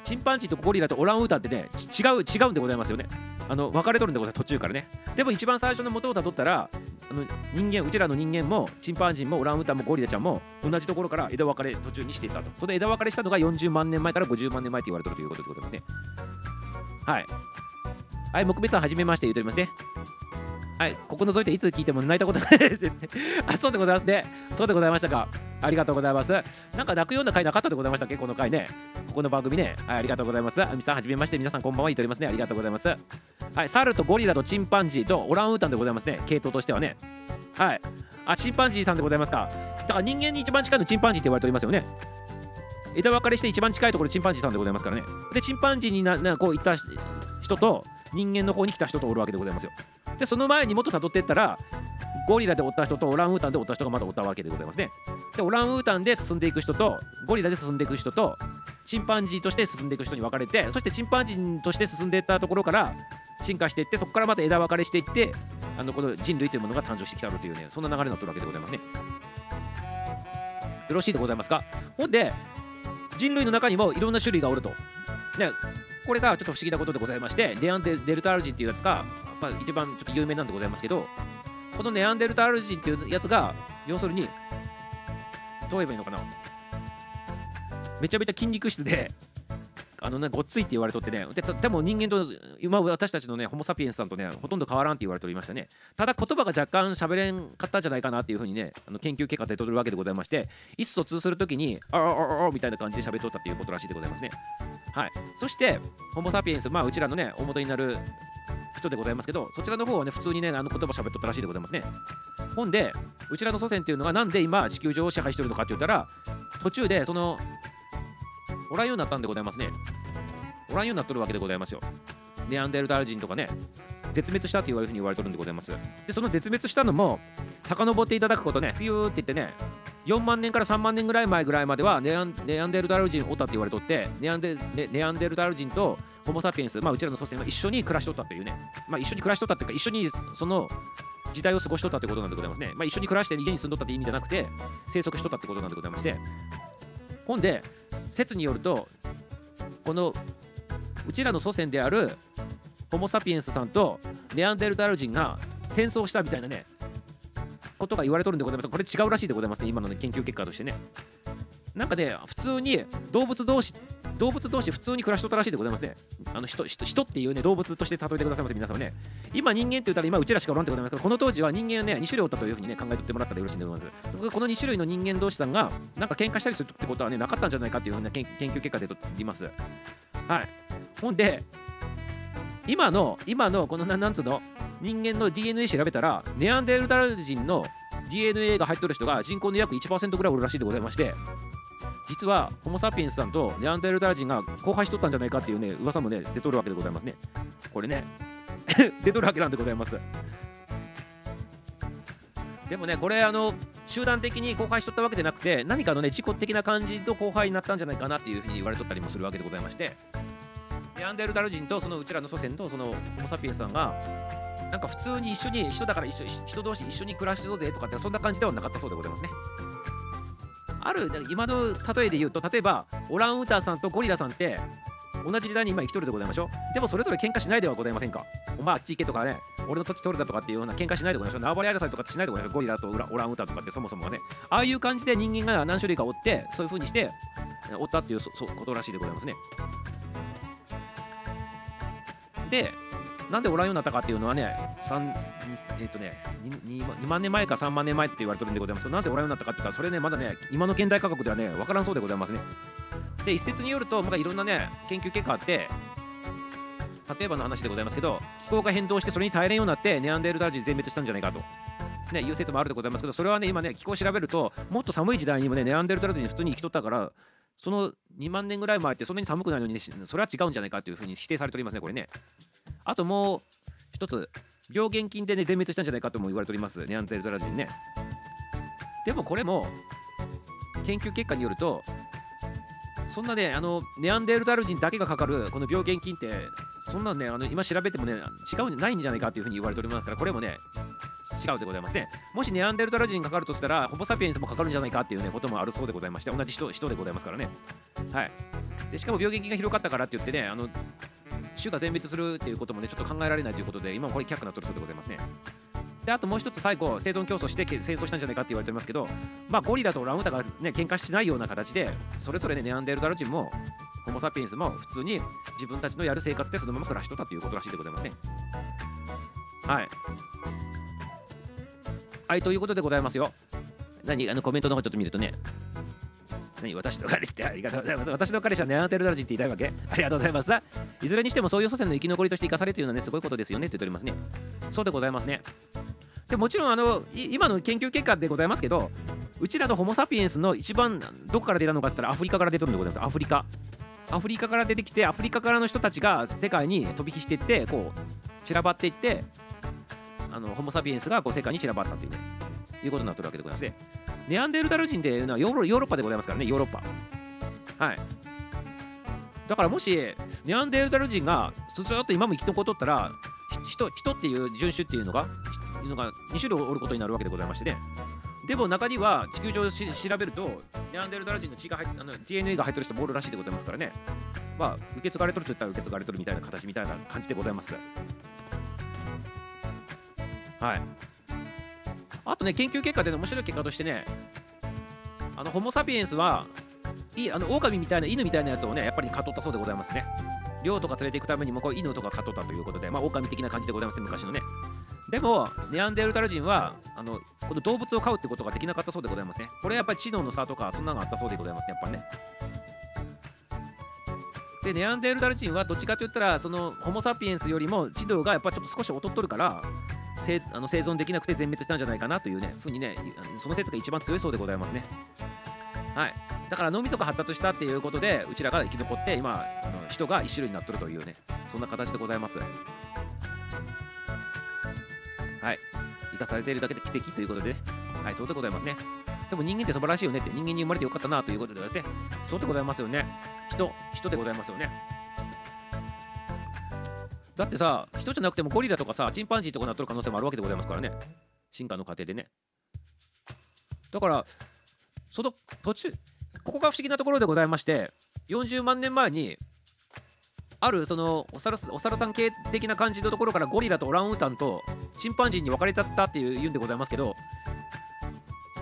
[SPEAKER 1] チンパンジーとゴリラとオランウータンってね、違う、違うんでございますよね。あの分かれとるんでございます、途中からね。でも一番最初の元をたどったら、あの人間、うちらの人間も、チンパンジーもオランウータンもゴリラちゃんも、同じところから枝分かれ途中にしていたと。それで枝分かれしたのが40万年前から50万年前と言われてるということでございますね。はい。はい、木目さん、はじめまして言うておりますね。はい、ここ覗いていつ聞いても泣いたことないですね。あ、そうでございますね。そうでございましたか。ありがとうございます。なんか泣くような回なかったでございましたっけ？この回ね。ここの番組ね。はい、ありがとうございます。あみさん、はじめまして。皆さん、こんばんは。言っておりますね。ありがとうございます。はい、猿とゴリラとチンパンジーとオランウータンでございますね。系統としてはね。はい。あ、チンパンジーさんでございますか。だから人間に一番近いのチンパンジーって言われておりますよね。枝分かれして一番近いところチンパンジーさんでございますからね。で、チンパンジーにななこういった人と人間の方に来た人とおるわけでございますよ。で、その前にもっと辿っていったら、ゴリラでおった人とオランウータンでおった人がまたおったわけでございますね。で、オランウータンで進んでいく人と、ゴリラで進んでいく人と、チンパンジーとして進んでいく人に分かれて、そしてチンパンジーとして進んでいったところから進化していって、そこからまた枝分かれしていって、あのこの人類というものが誕生してきたというね、そんな流れになってるわけでございますね。よろしいでございますか？ほんで、人類の中にもいろんな種類がおると。ね、これがちょっと不思議なことでございまして、ネアンデデルタール人っていうやつが、やっぱ一番ちょっと有名なんでございますけど、このネアンデルタール人っていうやつが、要するに、どう言えばいいのかなめちゃめちゃ筋肉質で、あのね、ごっついって言われとってね、ででも人間と、今私たちのね、ホモ・サピエンスさんとね、ほとんど変わらんって言われておりましたね。ただ、言葉が若干喋れんかったんじゃないかなっていうふうにね、あの研究結果で取るわけでございまして、意思疎通するときに、ああああみたいな感じで喋っとったっていうことらしいでございますね。はい。そして、ホモ・サピエンス、まあ、うちらのね、大元になる人でございますけど、そちらの方はね、普通にね、あの言葉喋っとったらしいでございますね。ほんで、うちらの祖先っていうのが、なんで今、地球上を支配してるのかって言ったら、途中で、その、おらんようになったんでございますね。おらんようになっとるわけでございますよ。ネアンデルタール人とかね、絶滅したっていうふうに言われてるんでございます。で、その絶滅したのも、遡っていただくことね、フィューって言ってね、4万年から3万年ぐらい前ぐらいまではネアンデルタール人おったって言われとってネアンデネネアンデルタール人とホモ・サピエンス、まあ、うちらの祖先は一緒に暮らしとったっていうね、まあ、一緒に暮らしとったっていうか一緒にその時代を過ごしとったってことなんでございますね、まあ、一緒に暮らして家に住んどったって意味じゃなくて生息しとったってことなんでございまして。ほんで説によるとこのうちらの祖先であるホモ・サピエンスさんとネアンデルタール人が戦争したみたいなねことが言われとるんでございます。これ違うらしいでございますね。今の、ね、研究結果としてね。なんかね普通に動物同士動物同士普通に暮らしとったらしいでございますね。あの人人っていうね動物として例えてくださいませ皆さんね。今人間って言ったら今うちらしかおらんってことなんですけどこの当時は人間はね2種類おったというふうにね考えとってもらったらよろしいんでございます。この2種類の人間同士さんがなんか喧嘩したりするってことはねなかったんじゃないかっていうふうな研究結果でと言います。はい。ほんで今の今のこのなんつうの？人間の DNA 調べたらネアンデルタル人の DNA が入ってる人が人口の約1%ぐらいおるらしいでございまして実はホモ・サピエンスさんとネアンデルタル人が交配しとったんじゃないかっていうね噂もね出とるわけでございますね。これね 出とるわけなんでございます。でもねこれあの集団的に交配しとったわけでなくて何かのね自己的な感じの交配になったんじゃないかなっていうふうに言われとったりもするわけでございましてネアンデルタル人とそのうちらの祖先とそのホモ・サピエンスさんがなんか普通に一緒に人だから一緒人同士一緒に暮らしてそうぜとかってそんな感じではなかったそうでございますね。ある今の例えで言うと例えばオランウータンさんとゴリラさんって同じ時代に今生きとるでございましょう。でもそれぞれ喧嘩しないではございませんか。お前あっち行けとかね。俺の土地取るだとかっていうような喧嘩しないでございましょう。縄張り争いとかってしないでございましょう。ゴリラとオラオランウータンとかってそもそもはね。ああいう感じで人間が何種類かおってそういう風にしておったっていうそそことらしいでございますね。でなんでおらんようになったかっていうのはね、えっ、とね2、2万年前か3万年前って言われてるんでございますけど、なんでおらんようになったかっていうと、それね、まだね、今の現代科学ではね、わからんそうでございますね。で、一説によると、まだいろんなね、研究結果あって、例えばの話でございますけど、気候が変動してそれに耐えれんようになって、ネアンデルタール人全滅したんじゃないかと。ね、いう説もあるでございますけど、それはね、今ね、気候を調べると、もっと寒い時代にもね、ネアンデルタール人普通に生きとったから、その2万年ぐらい前ってそんなに寒くないのに、ね、それは違うんじゃないかというふうに指定されておりますね、これね。あともう一つ、病原菌でね、全滅したんじゃないかとも言われております、ネアンデルタール人ね。でもこれも、研究結果によると、そんなね、あのネアンデルタル人だけがかかるこの病原菌って、そんなんね、あの今調べてもね、違うんじゃないんじゃないかというふうに言われておりますから、これもね、違うでございますね。もしネアンデルタル人にかかるとしたら、ホモ・サピエンスもかかるんじゃないかっていう、ね、こともあるそうでございまして、同じ人人でございますからね。はい、でしかも病原菌が広がったからって言ってね、あの種が全滅するっていうこともね、ちょっと考えられないということで、今もこれ却下になってるそうでございますね。であともう一つ最後生存競争して戦争したんじゃないかって言われてますけど、まあ、ゴリラとランウータンがね喧嘩しないような形でそれぞれねネアンデルタル人もホモ・サピエンスも普通に自分たちのやる生活でそのまま暮らしとったということらしいでございますね。はい。はい、ということでございますよ。何あのコメントの方ちょっと見るとね。何私の彼氏ってありがとうございます。私の彼氏はネアンデルタール人って言いたいわけありがとうございます。いずれにしてもそういう祖先の生き残りとして生かされるというのはね、すごいことですよねって言っておりますね。そうでございますね。でもちろんあの今の研究結果でございますけど、うちらのホモ・サピエンスの一番どこから出たのかって言ったらアフリカから出てるんでございます。アフリカ。アフリカから出てきて、アフリカからの人たちが世界に飛び火していって、こう散らばっていって、あのホモ・サピエンスがこう世界に散らばったというね、いうことになってるわけでございますね。ネアンデルタル人っていうのはヨーロヨーロッパでございますからね、ヨーロッパ。はい。だからもし、ネアンデルタル人がずっと今も生き残っとったら、人人っていう人種っていうのが、いうのが2種類おることになるわけでございましてね。でも中には地球上し調べると、ネアンデルタル人の血が入あの DNA が入ってる人もおるらしいでございますからね。まあ、受け継がれとると言ったら受け継がれとるみたいな形みたいな感じでございます。はい。あとね、研究結果での面白い結果としてね、あのホモ・サピエンスはいあの狼みたいな犬みたいなやつをね、やっぱり飼っとったそうでございますね。猟とか連れて行くためにもこう犬とか飼っとったということで、まあ、狼的な感じでございますね、昔のね。でも、ネアンデルタル人はあのこの動物を飼うってことができなかったそうでございますね。これやっぱり知能の差とか、そんなのがあったそうでございますね、やっぱね。で、ネアンデルタル人はどっちかといったら、そのホモ・サピエンスよりも知能がやっぱちょっと少し劣っとるから、生あの生存できなくて全滅したんじゃないかなというね、ふうにね、その説が一番強いそうでございますね。はい。だから脳みそが発達したっていうことで、うちらが生き残って、今、あの人が一種類になっとるというね、そんな形でございます。はい。生かされているだけで奇跡ということでね、はい、そうでございますね。でも人間って素晴らしいよねって、人間に生まれてよかったなということでですね、そうでございますよね。人、人でございますよね。だってさ、人じゃなくてもゴリラとかさ、チンパンジーとかなっとる可能性もあるわけでございますからね。進化の過程でね。だから、その途中、ここが不思議なところでございまして、40万年前に、あるそのお猿お猿さん系的な感じのところからゴリラとオランウータンとチンパンジーに分かれちゃったっていう言うんでございますけど、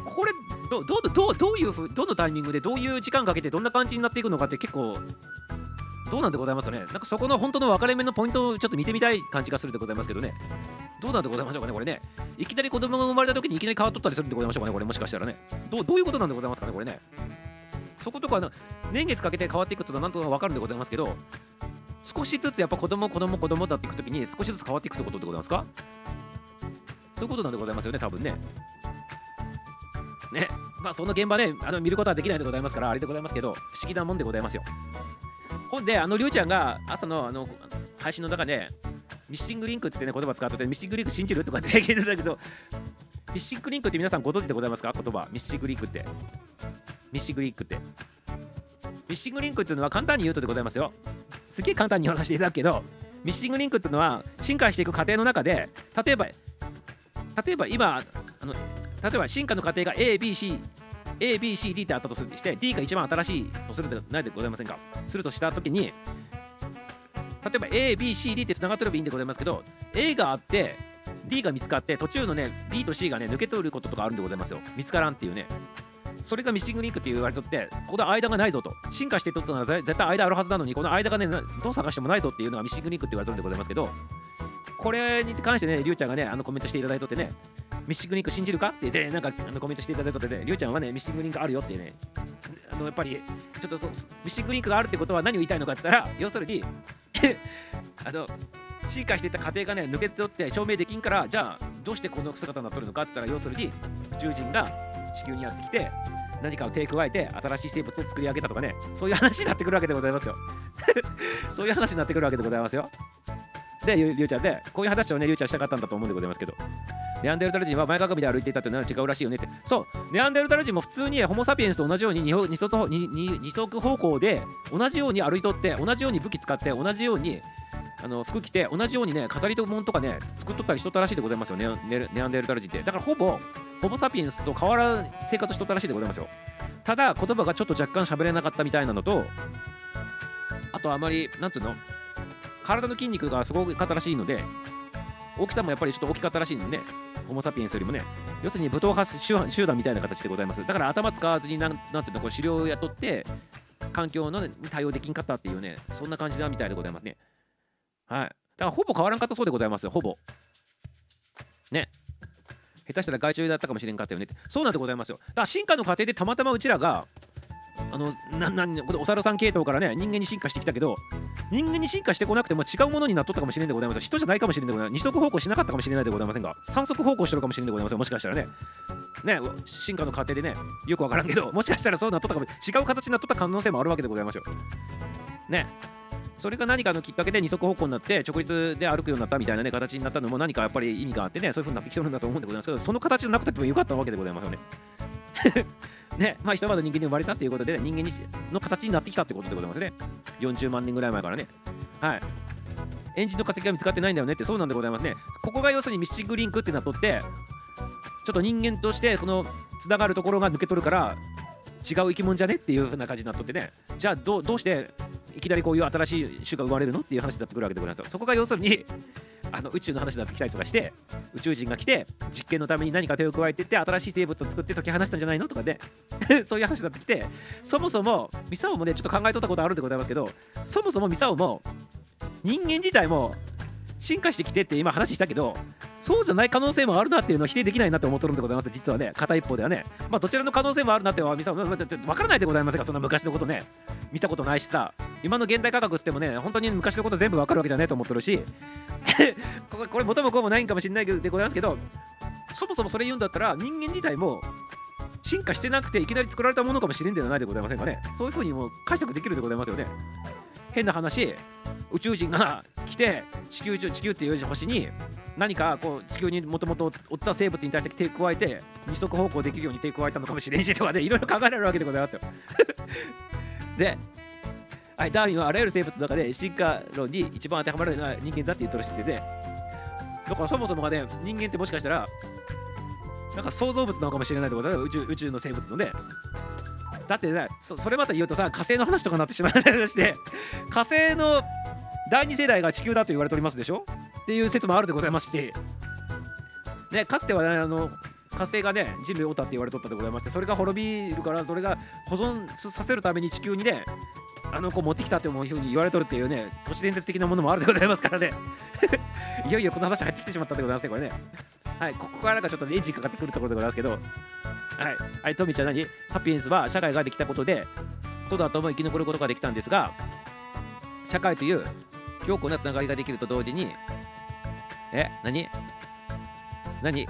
[SPEAKER 1] これどどどどどういうふうどのタイミングでどういう時間かけてどんな感じになっていくのかって結構どうなんでございますかね？なんかそこの本当の分かれ目のポイントをちょっと見てみたい感じがするでございますけどね。どうなんでございましょうかねこれね。いきなり子供が生まれた時にいきなり変わっとったりするんでございましょうかねこれもしかしたらね。どうどういうことなんでございますかねこれね。そことかの年月かけて変わっていくっていうのはなんとか分かるんでございますけど少しずつやっぱ子供子供子供だっていく時に少しずつ変わっていくってことでございますか？そういうことなんでございますよね多分ね。ね。まあその現場ねあの見ることはできないでございますからあれでございますけど不思議なもんでございますよ。ほんであのりゅうちゃんが朝のあの配信の中でミッシングリンクって言ってね言葉使っててミッシングリンク信じるとかって聞いてたけど ミッシングリンクって皆さんご存知でございますか？言葉。ミッシングリンクって。ミッシングリンクって。ミッシングリンクっていうのは簡単に言うとでございますよ。すげえ簡単に言わせていただくけどミッシングリンクっていうのは進化していく過程の中で例えば例えば今あの例えば進化の過程が ABC ABCD ってあったとするして D が一番新しいとするではないでございませんか？するとしたときに例えば ABCD ってつながってればいいんでございますけど A があって D が見つかって途中のね B と C がね抜け取ることとかあるんでございますよ。見つからんっていうね。それがミシングリンクって言われとってこの間がないぞと。進化していっとったなら絶対間あるはずなのにこの間がねどう探してもないぞっていうのがミシングリンクって言われてるんでございますけどこれに関してねりゅうちゃんがねあのコメントしていただいとってねミッシングリンク信じるか？って言って、なんかあのコメントしていただいとってね、りゅうちゃんはね、ミッシングリンクあるよってね、あのやっぱり、ちょっとそミッシングリンクがあるってことは何を言いたいのかって言ったら、要するに、あの、進化していた過程がね、抜け取って証明できんから、じゃあ、どうしてこの姿になっとるのかって言ったら、要するに、宇宙人が地球にやってきて、何かを手加えて新しい生物を作り上げたとかね、そういう話になってくるわけでございますよ。そういう話になってくるわけでございますよ。で、りゅうちゃんで、こういう話をね、りゅうちゃんしたかったんだと思うんでございますけど、ネアンデルタル人は前かがみで歩いていたというのは違うらしいよねって。そう、ネアンデルタル人も普通にホモ・サピエンスと同じように二足二足方向で同じように歩いとって、同じように武器使って、同じようにあの服着て、同じようにね、飾りと物とかね、作っとったりしとったらしいでございますよね、ネネアンデルタル人って。だからほぼ、ホモ・サピエンスと変わらん生活しとったらしいでございますよ。ただ、言葉がちょっと若干喋れなかったみたいなのと、あとあまり、なんつうの、体の筋肉がすごかったらしいので、大きさもやっぱりちょっと大きかったらしいのでね、ホモ・サピエンスよりもね、要するに武闘派集団みたいな形でございます。だから頭使わずになん、なんていうの、こう狩猟を雇って、環境のに対応できんかったっていうね、そんな感じだみたいでございますね。はい。だからほぼ変わらんかったそうでございますよ、ほぼ。ね。下手したら害虫だったかもしれんかったよねって。そうなんでございますよ。だから進化の過程でたまたまうちらが、あの、ななんこれお猿さん系統からね、人間に進化してきたけど、人間に進化してこなくても違うものになっとったかもしれんでございます人じゃないかもしれんでございます二足歩行しなかったかもしれないでございませんが三足歩行してるかもしれんでございます。もしかしたらね。ね進化の過程でねよくわからんけどもしかしたらそうなっとったかも違う形になっとった可能性もあるわけでございますよ。ね。それが何かのきっかけで二足歩行になって直立で歩くようになったみたいなね形になったのも何かやっぱり意味があってねそういう風になってきてるんだと思うんでございますけどその形じゃなくてもよかったわけでございますよね。ねまあひとまず人間に生まれたっていうことで、ね、人間にの形になってきたってことでございますね。40万年ぐらい前からね。はい。エンジンの化石が見つかってないんだよねってそうなんでございますね。ここが要するにミッシングリンクってなっとってちょっと人間としてこのつながるところが抜け取るから違う生き物じゃね？っていう風な感じになっとってね。じゃあどうどうしていきなりこういう新しい種が生まれるの？っていう話になってくるわけでございますよそこが要するにあの宇宙の話になってきたりとかして宇宙人が来て実験のために何か手を加えてって新しい生物を作って解き放したんじゃないの？とかね。そういう話になってきてそもそもミサオもねちょっと考えとったことあるんでございますけどそもそもミサオも人間自体も進化してきてって今話したけどそうじゃない可能性もあるなっていうのを否定できないなって思ってるんでございます実はね。片一方ではね。まあどちらの可能性もあるなってはミサオ分からないでございませんかそんな昔のことね。見たことないしさ。今の現代科学っつってもね本当に昔のこと全部わかるわけじゃねえと思ってるし。これこれ元もこうもないんかもしれないけどでございますけどそもそもそれ言うんだったら人間自体も進化してなくていきなり作られたものかもしれんではないでございませんかね。そういうふうにも解釈できるでございますよね。変な話宇宙人が来て地球地球っていう星に何かこう地球にもともとおった生物に対して手を加えて二足歩行できるように手を加えたのかもしれんしとかでいろいろ考えられるわけでございますよ。ではい、ダーウィンはあらゆる生物の中で進化論に一番当てはまるのは人間だって言っとるしっててだからそもそもがね人間ってもしかしたらなんか創造物なのかもしれないってことだよ。宇宙宇宙の生物のね。だってねそそれまた言うとさ火星の話とかになってしまう話で 火星の第二世代が地球だと言われておりますでしょ？っていう説もあるでございますしねかつてはねあの火星がね人類をおったって言われとったでございましてそれが滅びるからそれが保存させるために地球にねあの子持ってきたっていうふうに言われとるっていうね都市伝説的なものもあるでございますからね。いよいよこの話入ってきてしまったでございますねこれね。はいここからがちょっとエンジンかかってくるところでございますけど。はいはいトミちゃん何？サピエンスは社会ができたことでそうだと思い生き残ることができたんですが社会という強固なつながりができると同時にえ何？何？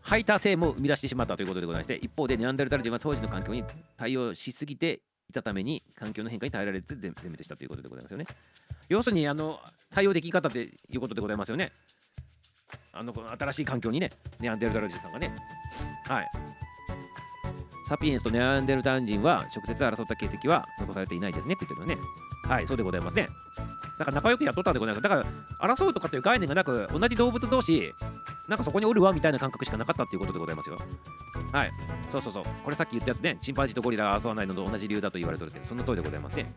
[SPEAKER 1] 排他性も生み出してしまったということでございまして一方でネアンデルタル人は当時の環境に対応しすぎていたために環境の変化に耐えられず全滅したということでございますよね。要するにあの対応でき方っていうことでございますよね。あのこの新しい環境にねネアンデルタル人さんがね。はい。サピエンスとネアンデルタル人は直接争った形跡は残されていないですねって言ってるのね。はいそうでございますね。だから仲良くやっとったんでございます。だから争うとかっていう概念がなく同じ動物同士なんかそこにおるわみたいな感覚しかなかったっていうことでございますよ。はい。そうそうそう。これさっき言ったやつね。チンパンジーとゴリラが争わないのと同じ理由だと言われてるってその通りでございますね。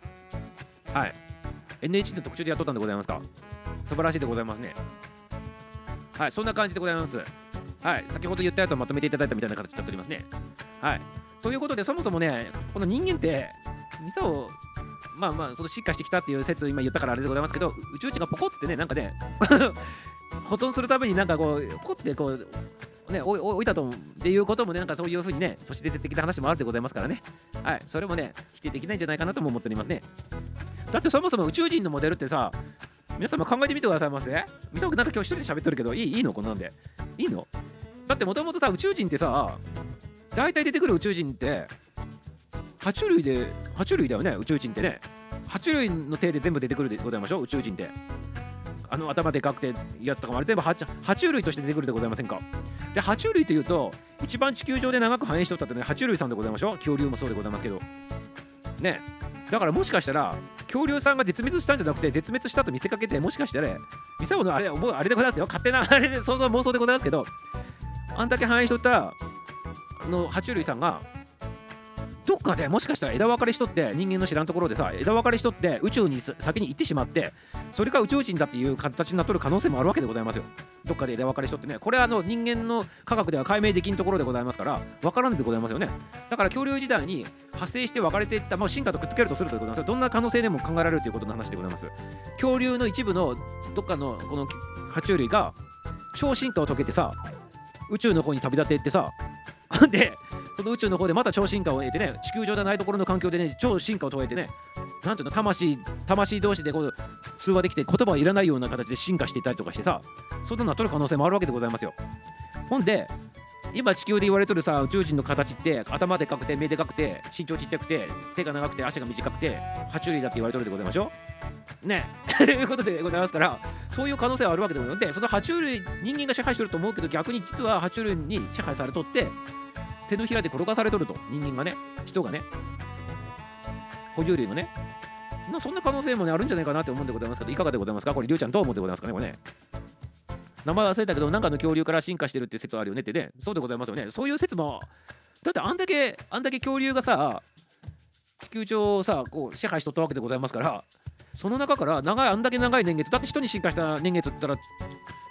[SPEAKER 1] はい。NHK の特集でやっとったんでございますか？素晴らしいでございますね。はい。そんな感じでございます。はい。先ほど言ったやつをまとめていただいたみたいな形になっておりますね。はい。ということでそもそもねこの人間ってミサをまあまあその進化してきたっていう説を今言ったからあれでございますけど宇宙人がポコってねなんかね 保存するためになんかこうポコってこうね、置いたとっていうこともね、なんかそういうふうにね、都市伝説的な話もあるでございますからね。はい、それもね、否定できないんじゃないかなとも思っておりますね。だってそもそも宇宙人のモデルってさ、皆様考えてみてくださいませ？みさおくなんか今日一人で喋ってるけど、いいいいの？こんなんで。いいの？だってもともとさ、宇宙人ってさ、大体出てくる宇宙人って、爬虫類で、爬虫類だよね、宇宙人ってね。爬虫類の手で全部出てくるでございましょう、宇宙人って。あの頭でかくてやったかもあれ全部爬虫類として出てくるでございませんか？で爬虫類というと一番地球上で長く繁栄しとったってね爬虫類さんでございましょう。恐竜もそうでございますけど。ね。だからもしかしたら恐竜さんが絶滅したんじゃなくて絶滅したと見せかけてもしかしたらミサオのあれもうあれでございますよ。勝手なあれで想像妄想でございますけどあんだけ繁栄しとったあの爬虫類さんがどっかでもしかしたら枝分かれしとって人間の知らんところでさ枝分かれしとって宇宙に先に行ってしまってそれが宇宙人だっていう形になっとる可能性もあるわけでございますよ。どっかで枝分かれしとってね。これはあの人間の科学では解明できんところでございますから分からんでございますよね。だから恐竜時代に派生して分かれていった、まあ、進化とくっつけるとするということなんですどんな可能性でも考えられるということの話でございます。恐竜の一部のどっかのこの爬虫類が超進化を遂げてさ宇宙の方に旅立っていってさ でその宇宙の方でまた超進化を得てね地球上じゃないところの環境でね超進化を遂げてねなんていうの魂魂同士でこう通話できて言葉はいらないような形で進化していたりとかしてさそんなのなっとる可能性もあるわけでございますよ。ほんで今地球で言われとるさ宇宙人の形って頭でかくて目でかくて身長ちっちゃくて手が長くて足が短くて爬虫類だって言われとるでございましょね。ということでございますからそういう可能性はあるわけでございます。でその爬虫類人間が支配してると思うけど逆に実は爬虫類に支配されとって手のひらで転がされとると人間がね人がね哺乳類のねなそんな可能性もねあるんじゃないかなって思うんでございますけどいかがでございますか？これりゅうちゃんどう思ってございますか？ねこれね。名前忘れたけどなんかの恐竜から進化してるって説あるよねってね。そうでございますよね。そういう説もだってあんだけあんだけ恐竜がさ地球上をさこう支配しとったわけでございますからその中から長いあんだけ長い年月だって人に進化した年月って言ったら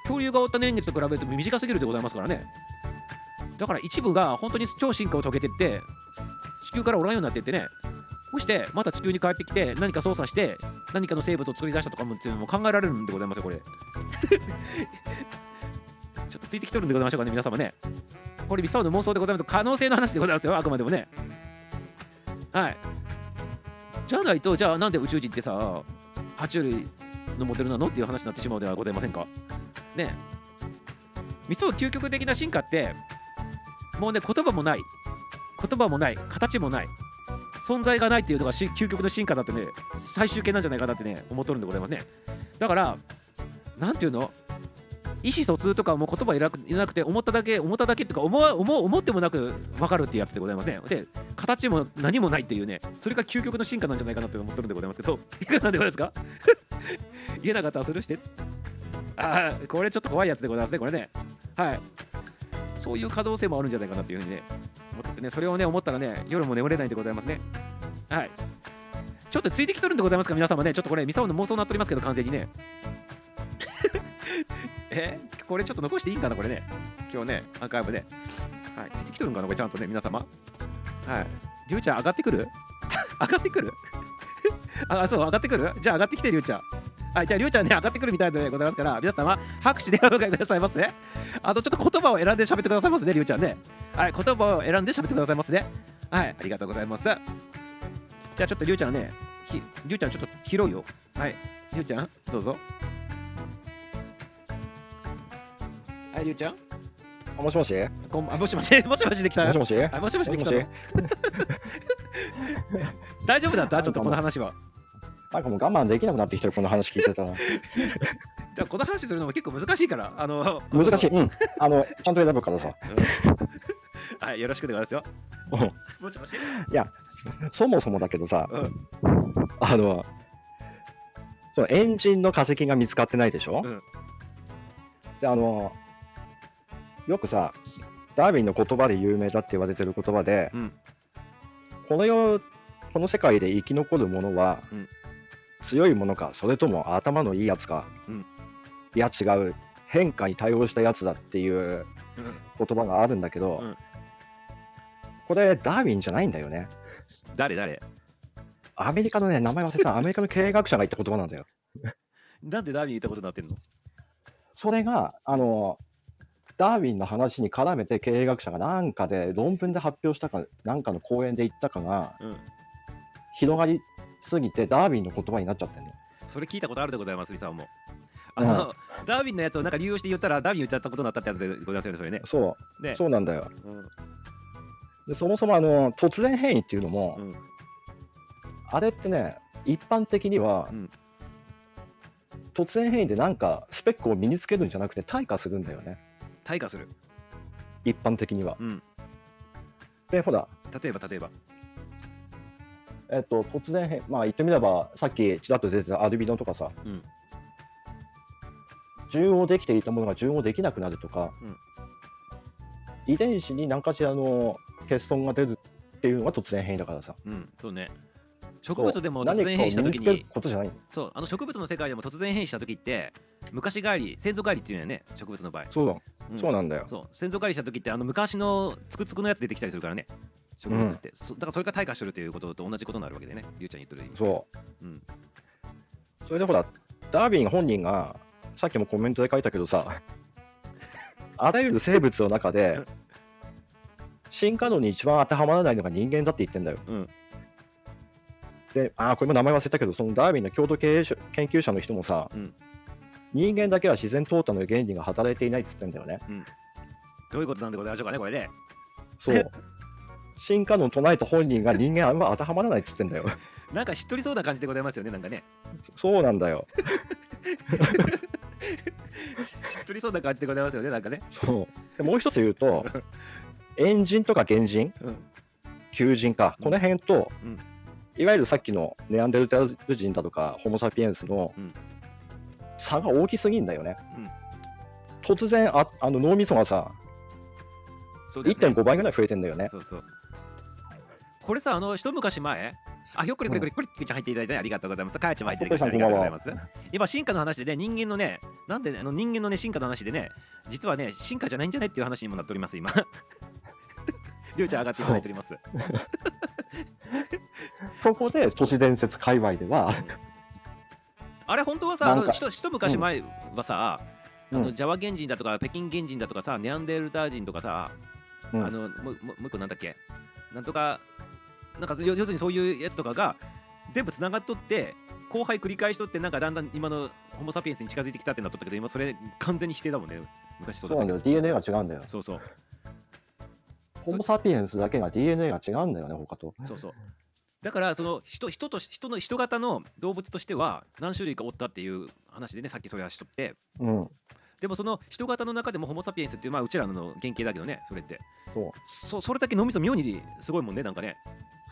[SPEAKER 1] 恐竜が負った年月と比べると短すぎるでございますからね。だから一部が本当に超進化を遂げてって地球からおらんようになってってねそしてまた地球に帰ってきて何か操作して何かの生物を作り出したとかもっていうのも考えられるんでございますよこれ。ちょっとついてきとるんでございましょうかね皆様ね。これミサオの妄想でございます。可能性の話でございますよあくまでもね。はい。じゃないとじゃあなんで宇宙人ってさ爬虫類のモデルなのっていう話になってしまうではございませんか。ね。ミサオ究極的な進化ってもうね言葉もない。言葉もない。形もない。存在がないっていうのがし究極の進化だってね最終形なんじゃないかなってね思っとるんでございますね。だからなんていうの？意思疎通とかも言葉いらくいなくて思っただけ思っただけっていうか思わ思う思ってもなく分かるっていうやつでございますね。で形も何もないっていうねそれが究極の進化なんじゃないかなって思ってるんでございますけどいかがでございますか？言えなかったらスルーして。ああこれちょっと怖いやつでございますねこれね。はい。そういう可能性もあるんじゃないかなっていうふうにね思っててねそれをね思ったらね夜も眠れないでございますね。はい。ちょっとついてきとるんでございますか？皆様ねちょっとこれミサオの妄想になっておりますけど完全にね。え？これちょっと残していいんかなこれね。今日ねアーカイブではい。ついてきとるんかなこれちゃんとね皆様。はい。りゅうちゃん上がってくる？上がってくる？あそう上がってくる？じゃあ上がってきてりゅうちゃん。はいじゃありゅうちゃんね上がってくるみたいでございますから皆様拍手でお迎えくださいますね。あとちょっと言葉を選んで喋ってくださいますねりゅうちゃんね。はい言葉を選んで喋ってくださいますね。はいありがとうございます。じゃあちょっとりゅうちゃんねひりゅうちゃんちょっと広いよ。はいりゅうちゃんどうぞ。はいりゅうちゃん。
[SPEAKER 3] あもしもし？
[SPEAKER 1] こんあもしもし もしもしできた。
[SPEAKER 3] もしもし？
[SPEAKER 1] あもしもしできた 大丈夫だった？ちょっとこの話は
[SPEAKER 3] なんかもう我慢できなくなってきてるこの話聞いてたら。
[SPEAKER 1] だこの話するのも結構難しいからあの
[SPEAKER 3] 難しい。うん。あのちゃんと選ぶからさ。
[SPEAKER 1] うん。はいよろしくでございますよ。
[SPEAKER 3] うん。
[SPEAKER 1] もしもし。
[SPEAKER 3] そもそもだけどさ
[SPEAKER 1] うん。
[SPEAKER 3] あのそのエンジンの化石が見つかってないでしょ、
[SPEAKER 1] うん。
[SPEAKER 3] であのよくさダーウィンの言葉で有名だって言われてる言葉で、
[SPEAKER 1] うん。
[SPEAKER 3] この世この世界で生き残るものは、
[SPEAKER 1] うん
[SPEAKER 3] 強いものかそれとも頭のいいやつか、
[SPEAKER 1] うん。
[SPEAKER 3] いや違う。変化に対応したやつだっていう言葉があるんだけど、
[SPEAKER 1] うん。
[SPEAKER 3] これダーウィンじゃないんだよね。
[SPEAKER 1] 誰誰？
[SPEAKER 3] アメリカのね名前忘れた。アメリカの経営学者が言った言葉なんだよ。
[SPEAKER 1] なんでダーウィン言ったことになってんの？
[SPEAKER 3] それが、あの、ダーウィンの話に絡めて経営学者がなんかで論文で発表したか、なんかの講演で言ったかが
[SPEAKER 1] うん。
[SPEAKER 3] 広がりすぎてダーウィンの言葉になっちゃってんの。
[SPEAKER 1] それ聞いたことあるでございますみさんも。あの、ダーウィンのやつをなんか利用して言ったらダーウィン言っちゃったことになったってやつでございますよねそれね。
[SPEAKER 3] そう、
[SPEAKER 1] ね。
[SPEAKER 3] そうなんだよ。
[SPEAKER 1] うん。
[SPEAKER 3] でそもそもあの突然変異っていうのも、
[SPEAKER 1] うん。
[SPEAKER 3] あれってね、一般的には、
[SPEAKER 1] うん。
[SPEAKER 3] 突然変異でなんかスペックを身につけるんじゃなくて退化するんだよね、
[SPEAKER 1] 退化する。
[SPEAKER 3] 一般的には。
[SPEAKER 1] うん。
[SPEAKER 3] で、ほら、
[SPEAKER 1] 例えば例えば
[SPEAKER 3] えっと、突然変、まあ言ってみれば、さっきちらっと出てたアルビノとかさ、
[SPEAKER 1] うん。
[SPEAKER 3] 順応できていたものが順応できなくなるとか、
[SPEAKER 1] うん。
[SPEAKER 3] 遺伝子に何かしらの欠損が出るっていうのが突然変異だからさ。
[SPEAKER 1] うんそうね。植物でも突然変異した時に
[SPEAKER 3] 身につけることじゃない。
[SPEAKER 1] そうあの植物の世界でも突然変異した時って昔帰り先祖返りっていうのはね植物の場合、
[SPEAKER 3] そうだ、
[SPEAKER 1] うん。
[SPEAKER 3] そうなんだよ。
[SPEAKER 1] そう。先祖返りした時ってあの昔のつくつくのやつ出てきたりするからね植物って、そだからそれが退化してるということと同じことになるわけでねりゅうちゃん言ってる意味
[SPEAKER 3] そう。
[SPEAKER 1] うん
[SPEAKER 3] それでほら、ダーウィン本人が、さっきもコメントで書いたけどさ、あらゆる生物の中で、進化論に一番当てはまらないのが人間だって言ってんだよ。
[SPEAKER 1] うん
[SPEAKER 3] で、あーこれも名前忘れたけど、そのダーウィンの共同経営者研究者の人もさ、
[SPEAKER 1] うん
[SPEAKER 3] 人間だけは自然淘汰の原理が働いていないって言ってんだよね。
[SPEAKER 1] どういうことなんでございましょうかねこれね
[SPEAKER 3] そう。進化論唱えた本人が人間あんま当てはまらないって言ってんだよ。
[SPEAKER 1] なんかしっとりそうな感じでございますよねなんかね。
[SPEAKER 3] そうなんだよ。
[SPEAKER 1] しっとりそうな感じでございますよねなんかね。
[SPEAKER 3] そう。でもう一つ言うと、エンジンとか原人、
[SPEAKER 1] うん。
[SPEAKER 3] 求人か、
[SPEAKER 1] うん。
[SPEAKER 3] この辺と、
[SPEAKER 1] うん。
[SPEAKER 3] いわゆるさっきのネアンデルタール人だとか、ホモ・サピエンスの
[SPEAKER 1] うん。
[SPEAKER 3] 差が大きすぎんだよね。
[SPEAKER 1] うん。
[SPEAKER 3] 突然あ、あの脳みそがさ、
[SPEAKER 1] ね。
[SPEAKER 3] 1.5倍ぐらい増えてんだよね。
[SPEAKER 1] そうそうこれさあの一昔前？あひょっこりこりこりこりっちゃん入っていただいてありがとうございます。かやちゃんも入っていただきましてありがとうございます。今進化の話でね人間のねなんでねあの人間のね進化の話でね実はね進化じゃないんじゃないっていう話にもなっております今。りょうちゃん上がっていただいております。
[SPEAKER 3] そこで都市伝説界隈では、
[SPEAKER 1] あれ本当はさあの一一昔前はさ、
[SPEAKER 3] うん。
[SPEAKER 1] あのジャワ原人だとか北京原人だとかさネアンデルター人とかさ、
[SPEAKER 3] うん。
[SPEAKER 1] あのももう一個なんだっけ？なんとかなんか要要するにそういうやつとかが全部つながっとって後輩繰り返しとってなんかだんだん今のホモ・サピエンスに近づいてきたってなっとったけど今それ完全に否定だもんね昔そうだったけど
[SPEAKER 3] そうなんだよ、DNA が違うんだよ。
[SPEAKER 1] そうそう
[SPEAKER 3] ホモ・サピエンスだけが DNA が違うんだよね、他と。
[SPEAKER 1] そうそうだからその人人とし人の人型の動物としては何種類かおったっていう話でねさっきそれはしとって
[SPEAKER 3] うん、
[SPEAKER 1] でもその人型の中でもホモ・サピエンスっていうまあうちらの原型だけどねそれって
[SPEAKER 3] そう、
[SPEAKER 1] そそれだけ脳みそ妙にすごいもんねなんかね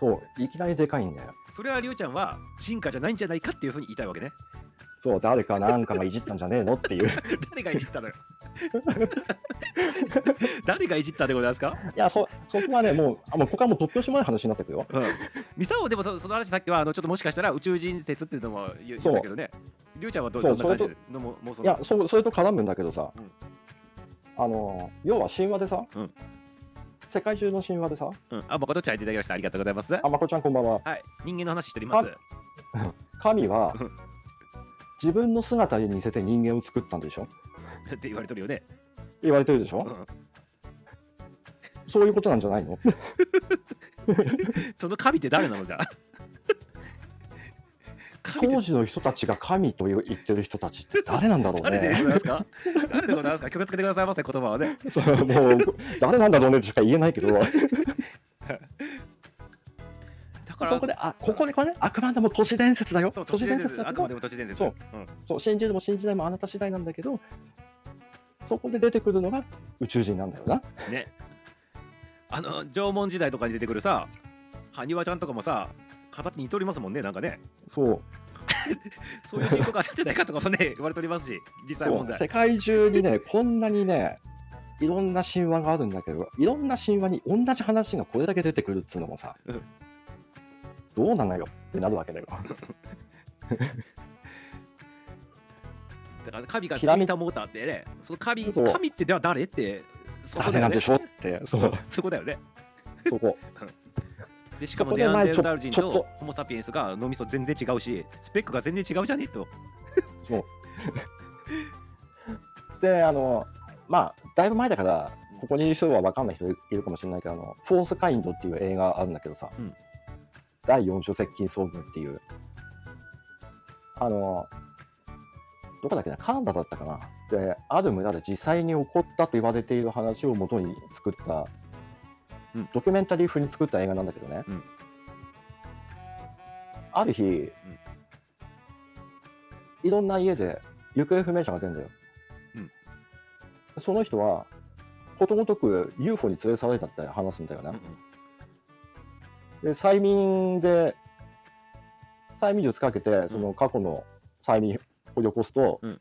[SPEAKER 3] そう、いきなりでかいんだよ。
[SPEAKER 1] それはりょうちゃんは進化じゃないんじゃないかっていうふうに言いたいわけね。
[SPEAKER 3] そう、誰かなんかがいじったんじゃねえのっていう。い
[SPEAKER 1] 誰がいじったのよ。誰がいじったでございますか？
[SPEAKER 3] や、そ、そこはね、もう、あもうここはもう突拍子もない話になってくよ。
[SPEAKER 1] うん。ミサオでもそその話さっきはあのちょっともしかしたら宇宙人説っていうのも言ったけどね。りょうちゃんはどどんな感じ
[SPEAKER 3] そ
[SPEAKER 1] でのも妄想
[SPEAKER 3] いや、そそれと絡むんだけどさ、
[SPEAKER 1] うん。
[SPEAKER 3] あの、要は神話でさ、
[SPEAKER 1] うん
[SPEAKER 3] 世界中の神話でさ、
[SPEAKER 1] うん、あ、誠ちゃんいただきました。ありがとうございます。
[SPEAKER 3] あ、まこちゃんこんばんは。
[SPEAKER 1] はい、人間の話しております。
[SPEAKER 3] 神は
[SPEAKER 1] うん
[SPEAKER 3] 自分の姿に似せて人間を作ったんでしょ？
[SPEAKER 1] って言われてるよね。
[SPEAKER 3] 言われてるでしょ？
[SPEAKER 1] うん
[SPEAKER 3] そういうことなんじゃないの？
[SPEAKER 1] その神って誰なのじゃ？
[SPEAKER 3] 当時の人たちが神と言ってる人たちって誰なんだろう
[SPEAKER 1] 誰でござい
[SPEAKER 3] ね。
[SPEAKER 1] ますか？誰でございますか？曲つけてくださいませ言葉はね。
[SPEAKER 3] そうもう誰なんだろうねとしか言えないけど、
[SPEAKER 1] だから
[SPEAKER 3] そこで、あここでこれね、あくまでも都市伝説だよ。
[SPEAKER 1] そう都市伝説あくまでも都市伝説。
[SPEAKER 3] そう
[SPEAKER 1] うん
[SPEAKER 3] そう信じるも信じないもあなた次第なんだけど、そこで出てくるのが宇宙人なんだよな。
[SPEAKER 1] ね。あの縄文時代とかに出てくるさ、埴輪ちゃんとかもさ、形似ておりますもんね、なんかね。
[SPEAKER 3] そう
[SPEAKER 1] そういう信仰があったんじゃないかとかもね、言われておりますし、実際問題。
[SPEAKER 3] 世界中にね、こんなにね、いろんな神話があるんだけど、いろんな神話に同じ話がこれだけ出てくるっつうのもさ、
[SPEAKER 1] うん
[SPEAKER 3] どうなのよ？ってなるわけだよ。
[SPEAKER 1] だから神が作りたもうたってね、その神、神ってでは誰って、そこだよね
[SPEAKER 3] 誰なんで。しょって、そう、
[SPEAKER 1] そこだよね。
[SPEAKER 3] そこ。
[SPEAKER 1] でしかもネアンデルタール人
[SPEAKER 3] と
[SPEAKER 1] とホモ・サピエンスが脳みそ全然違うし、スペックが全然違うじゃねと。
[SPEAKER 3] で、あの、まあ、だいぶ前だから、ここにいる人は分かんない人いるかもしれないけど、あの、フォースカインドっていう映画あるんだけどさ、
[SPEAKER 1] うん
[SPEAKER 3] 第4種接近遭遇っていう、あの、どこだっけな、カナダだったかな。で、ある村で実際に起こったと言われている話を元に作った、
[SPEAKER 1] うん
[SPEAKER 3] ドキュメンタリー風に作った映画なんだけどね。
[SPEAKER 1] うん
[SPEAKER 3] ある日、いろんな家で行方不明者が出るんだよ。その人は、ことごとく UFO に連れ去られたって話すんだよね。で、催眠で、催眠術かけて、その過去の催眠を起こすと、
[SPEAKER 1] うん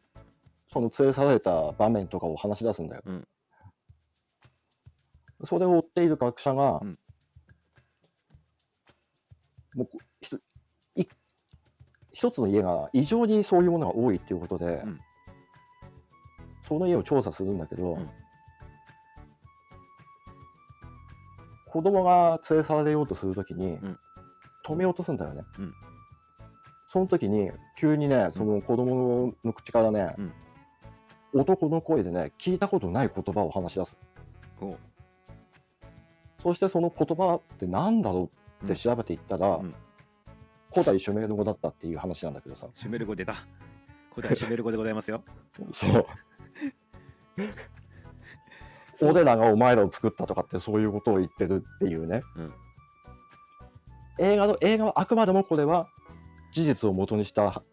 [SPEAKER 3] その連れ去られた場面とかを話し出すんだよ。
[SPEAKER 1] うん
[SPEAKER 3] それを追っている学者が、
[SPEAKER 1] うん。
[SPEAKER 3] もうひとい一つの家が異常にそういうものが多いっていうことで、
[SPEAKER 1] ん。
[SPEAKER 3] その家を調査するんだけど、
[SPEAKER 1] うん。
[SPEAKER 3] 子供が連れ去られようとするときに、
[SPEAKER 1] ん。
[SPEAKER 3] 止めようとするんだよね。
[SPEAKER 1] うん。
[SPEAKER 3] その時に、急にね、その子供の口からね、
[SPEAKER 1] うん。
[SPEAKER 3] 男の声でね、聞いたことない言葉を話し出す。
[SPEAKER 1] ほ
[SPEAKER 3] そしてその言葉って何だろうって調べていったら、
[SPEAKER 1] うん
[SPEAKER 3] 古代シュメール語だったっていう話なんだけどさ。
[SPEAKER 1] うシュメル語出た。古代シュメル語でございますよ。
[SPEAKER 3] そう。俺らがお前らを作ったとかってそういうことを言ってるっていうね。
[SPEAKER 1] うん
[SPEAKER 3] 映画の映画はあくまでもこれは事実を元にした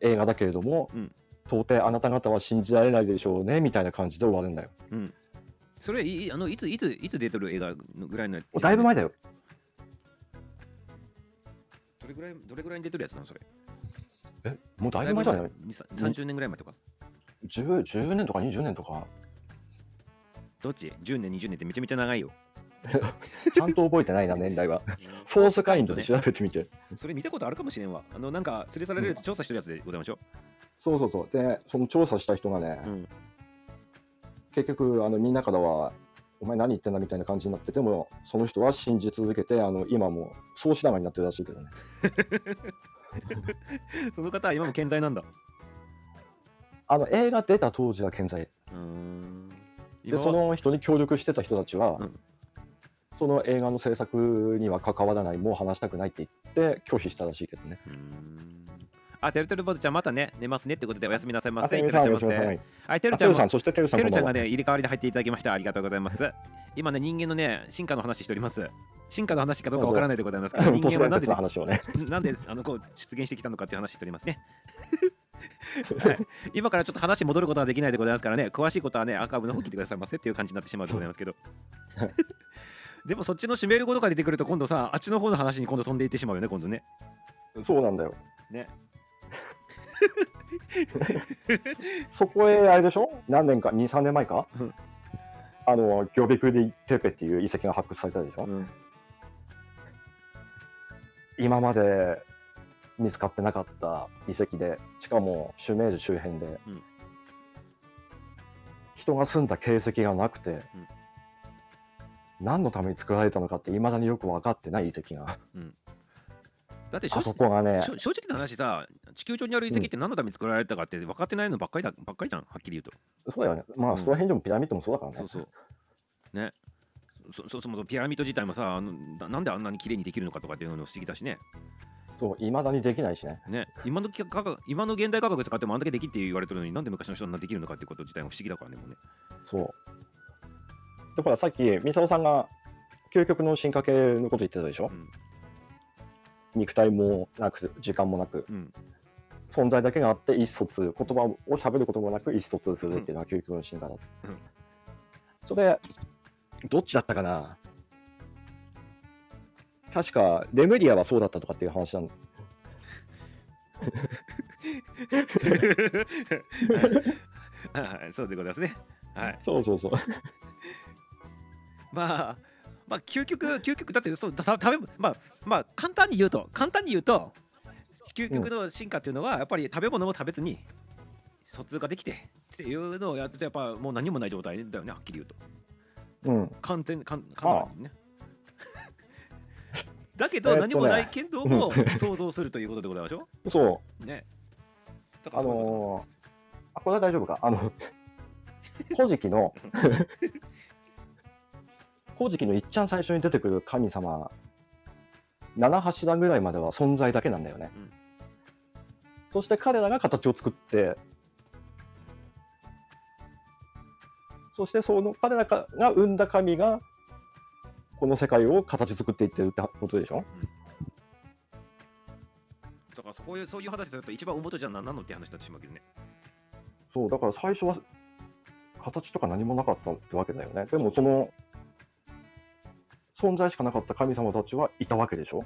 [SPEAKER 3] 映画だけれども、
[SPEAKER 1] うん
[SPEAKER 3] 到底あなた方は信じられないでしょうねみたいな感じで終わるんだよ。
[SPEAKER 1] それいいあのいついついつ出てる映画のぐらいの
[SPEAKER 3] だいぶ前だよ。
[SPEAKER 1] どれぐらいどれぐらいに出てるやつなのそれ？
[SPEAKER 3] えもうだいぶ前だよ。
[SPEAKER 1] 30年ぐらい前とか
[SPEAKER 3] ？10, 10年とか20年とか、
[SPEAKER 1] どっち ?10 年20年ってめちゃめちゃ長いよ
[SPEAKER 3] ちゃんと覚えてないな、年代は。フォースカインドで調べてみて。
[SPEAKER 1] それ見たことあるかもしれんわあのなんか連れ去られると調査してるやつでございましょ
[SPEAKER 3] そうそうそう。で、その調査した人がね、
[SPEAKER 1] う、うん、
[SPEAKER 3] 結局あのみんなからはお前何言ってんだみたいな感じになっててもその人は信じ続けてあの今も総しながらになってるらしいけどね。
[SPEAKER 1] その方は今も健在なんだ。
[SPEAKER 3] あの映画出た当時は健在。でその人に協力してた人たちは、
[SPEAKER 1] うん。
[SPEAKER 3] その映画の制作には関わらないもう話したくないって言って拒否したらしいけどね
[SPEAKER 1] あてるてる坊主ちゃんまたね寝ますねってことでおやすみなさいま
[SPEAKER 3] あ
[SPEAKER 1] せいってらっしゃいませはいてるちゃんも
[SPEAKER 3] あてる
[SPEAKER 1] ちゃんがね入れ替わりで入っていただきました。ありがとうございます。今ね人間のね進化の話しております。進化の話かどうかわからないでございますけど人間はなんでねなんであのこう出現してきたのかっていう話しておりますね。はい、今からちょっと話戻ることはできないでございますからね、詳しいことはね、アーカイブの方聞いてくださいませっていう感じになってしまうでございますけど。でもそっちのシメル語とか出てくると今度さ、あっちの方の話に今度飛んでいってしまうよね、今度ね。
[SPEAKER 3] そうなんだよ。
[SPEAKER 1] ね。
[SPEAKER 3] そこへあれでしょ？何年か？23年前か？
[SPEAKER 1] うん。
[SPEAKER 3] あのギョビクリテペっていう遺跡が発掘されたでしょ、
[SPEAKER 1] うん、
[SPEAKER 3] 今まで見つかってなかった遺跡でしかもシュメール周辺で、
[SPEAKER 1] うん。
[SPEAKER 3] 人が住んだ形跡がなくて、何のために作られたのかっていまだによく分かってない遺跡が
[SPEAKER 1] だだって正直
[SPEAKER 3] こがね、
[SPEAKER 1] しょ正直な話さ地球上にある遺跡って何のために作られたかって分かってないのばっかりだばっかりじゃんはっきり言うと、
[SPEAKER 3] そうだよね。まあ、
[SPEAKER 1] うん。
[SPEAKER 3] そこら辺でもピラミッドもそうだからね。
[SPEAKER 1] そうそう。ね。そそそもそもピラミッド自体もさあのななんであんなに綺麗にできるのかとかっていうのも不思議だしね。
[SPEAKER 3] そう、いまだにできないしね。
[SPEAKER 1] ね。今の今の現代価格使ってもあんだけできって言われてるのになんで昔の人はあんなできるのかってこと自体も不思議だからねもうね。
[SPEAKER 3] そう。で、ほら、さっき、ミサオさんが、究極の進化系のこと言ってたでしょ、
[SPEAKER 1] うん
[SPEAKER 3] 肉体もなく、時間もなく、
[SPEAKER 1] うん。
[SPEAKER 3] 存在だけがあって意思疎通、言葉を喋ることもなく意思疎通するっていうのは究極の進化だと。
[SPEAKER 1] うん。
[SPEAKER 3] それ、どっちだったかな？確か、レムリアはそうだったとかっていう話なん
[SPEAKER 1] はい。そうでございますね。はい。
[SPEAKER 3] そうそうそう。
[SPEAKER 1] まあまあ究極究極だってそうだ食べまあまあ簡単に言うと簡単に言うと究極の進化っていうのはやっぱり食べ物も食べずに疎通ができてっていうのをやっててやっぱもう何もない状態だよねはっきり言うと。
[SPEAKER 3] うん。
[SPEAKER 1] 完全完完全にね。だけど何もないけども想像するということでございましょ
[SPEAKER 3] そう。
[SPEAKER 1] うね。だから
[SPEAKER 3] あのーあ、これは大丈夫か？あの、古事記の、古事記のいっちゃん最初に出てくる神様、七柱ぐらいまでは存在だけなんだよね。
[SPEAKER 1] うん
[SPEAKER 3] そして彼らが形を作って、そしてその彼らが生んだ神が、この世界を形作っていってるってことでしょ？
[SPEAKER 1] とだからそういうそういう話すると一番大元じゃ何なのって話になってしまうけどね
[SPEAKER 3] そう、だから最初は形とか何もなかったってわけだよね。でもその存在しかなかった神様たちはいたわけでしょ？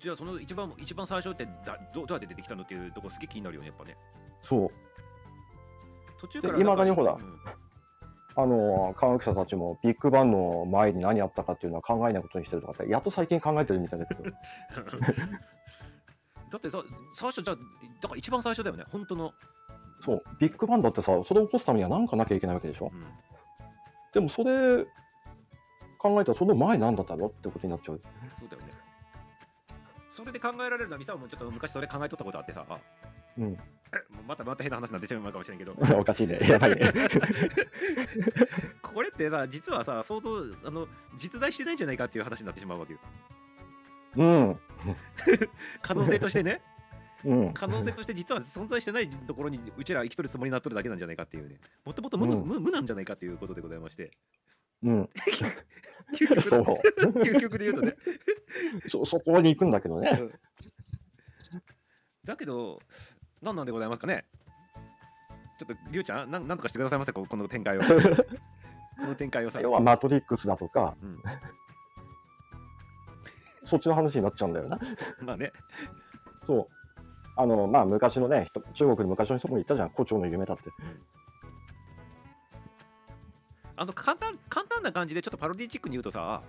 [SPEAKER 1] じゃあその一番一番最初ってだどどうやって出てきたのっていうとこすげえ気になるよねやっぱね
[SPEAKER 3] そう。
[SPEAKER 1] 途中から
[SPEAKER 3] で未だにほら
[SPEAKER 1] うん
[SPEAKER 3] あの科学者たちもビッグバンの前に何あったかっていうのは考えないことにしてるとかって、やっと最近考えてるみたいだけど、
[SPEAKER 1] だってさ最初じゃあだから一番最初だよね本当の、
[SPEAKER 3] そう、ビッグバンだってさ、それを起こすためには何かなきゃいけないわけでしょ？
[SPEAKER 1] うん
[SPEAKER 3] でもそれ考えたらその前なんだったのってことになっちゃう。
[SPEAKER 1] そうだよねそれで考えられるのはミサオもちょっと昔それ考えとったことあってさ
[SPEAKER 3] うん。
[SPEAKER 1] またまた変な話になってしまうかもしれんけど
[SPEAKER 3] おかしいね。やばいね。
[SPEAKER 1] これってさ実はさ相当あの実在してないんじゃないかっていう話になってしまうわけよ
[SPEAKER 3] うん。
[SPEAKER 1] 可能性としてね
[SPEAKER 3] うん。
[SPEAKER 1] 可能性として実は存在してないところにうちら生きとるつもりになっとるだけなんじゃないかっていうねもともと無,、
[SPEAKER 3] うん
[SPEAKER 1] 無無なんじゃないかっていうことでございまして
[SPEAKER 3] うん。
[SPEAKER 1] 究極
[SPEAKER 3] そう。
[SPEAKER 1] 究極で言うとね
[SPEAKER 3] そそこに行くんだけどね。
[SPEAKER 1] だけど何なんでございますかねちょっとりゅうちゃんなんなんとかしてくださいませここの展開をこの展開をさ
[SPEAKER 3] 要はマトリックスだとか、
[SPEAKER 1] うん
[SPEAKER 3] そっちの話になっちゃうんだよな。
[SPEAKER 1] まあね
[SPEAKER 3] そう。あの、まあ、昔のね、人中国の昔の人も言ったじゃん、胡蝶の夢だって。
[SPEAKER 1] あの簡単簡単な感じでちょっとパロディチックに言うとさ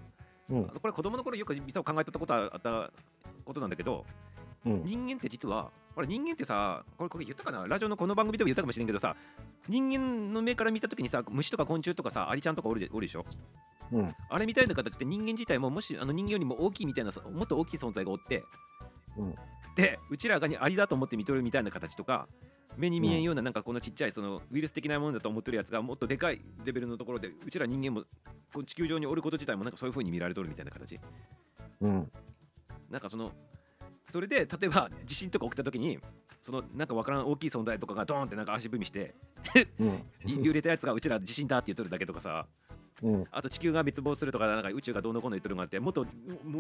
[SPEAKER 3] うん
[SPEAKER 1] これ子供の頃よくミサを考えとったことはあったことなんだけど
[SPEAKER 3] うん。
[SPEAKER 1] 人間って実はこれ人間ってさこれこれ言ったかな？ラジオのこの番組でも言ったかもしれんけどさ人間の目から見た時にさ虫とか昆虫とかさアリちゃんとかおるでおるでしょ？
[SPEAKER 3] うん。
[SPEAKER 1] あれみたいな形で人間自体ももしあの人間よりも大きいみたいなそもっと大きい存在がおって、
[SPEAKER 3] うん
[SPEAKER 1] でうちらがにアリだと思って見とるみたいな形とか目に見えんようななんかこのちっちゃいそのウイルス的なものだと思ってるやつがもっとでかいレベルのところでうちら人間もこの地球上におること自体もなんかそういう風に見られとるみたいな形
[SPEAKER 3] うん。
[SPEAKER 1] なんかそのそれで例えば地震とか起きた時にそのなんかわからん大きい存在とかがドーンってなんか足踏みして 揺れたやつがうちら地震だって言っとるだけとかさ
[SPEAKER 3] うん。
[SPEAKER 1] あと地球が滅亡するとかなんか宇宙がどうのこうの言っとるのがあってもっと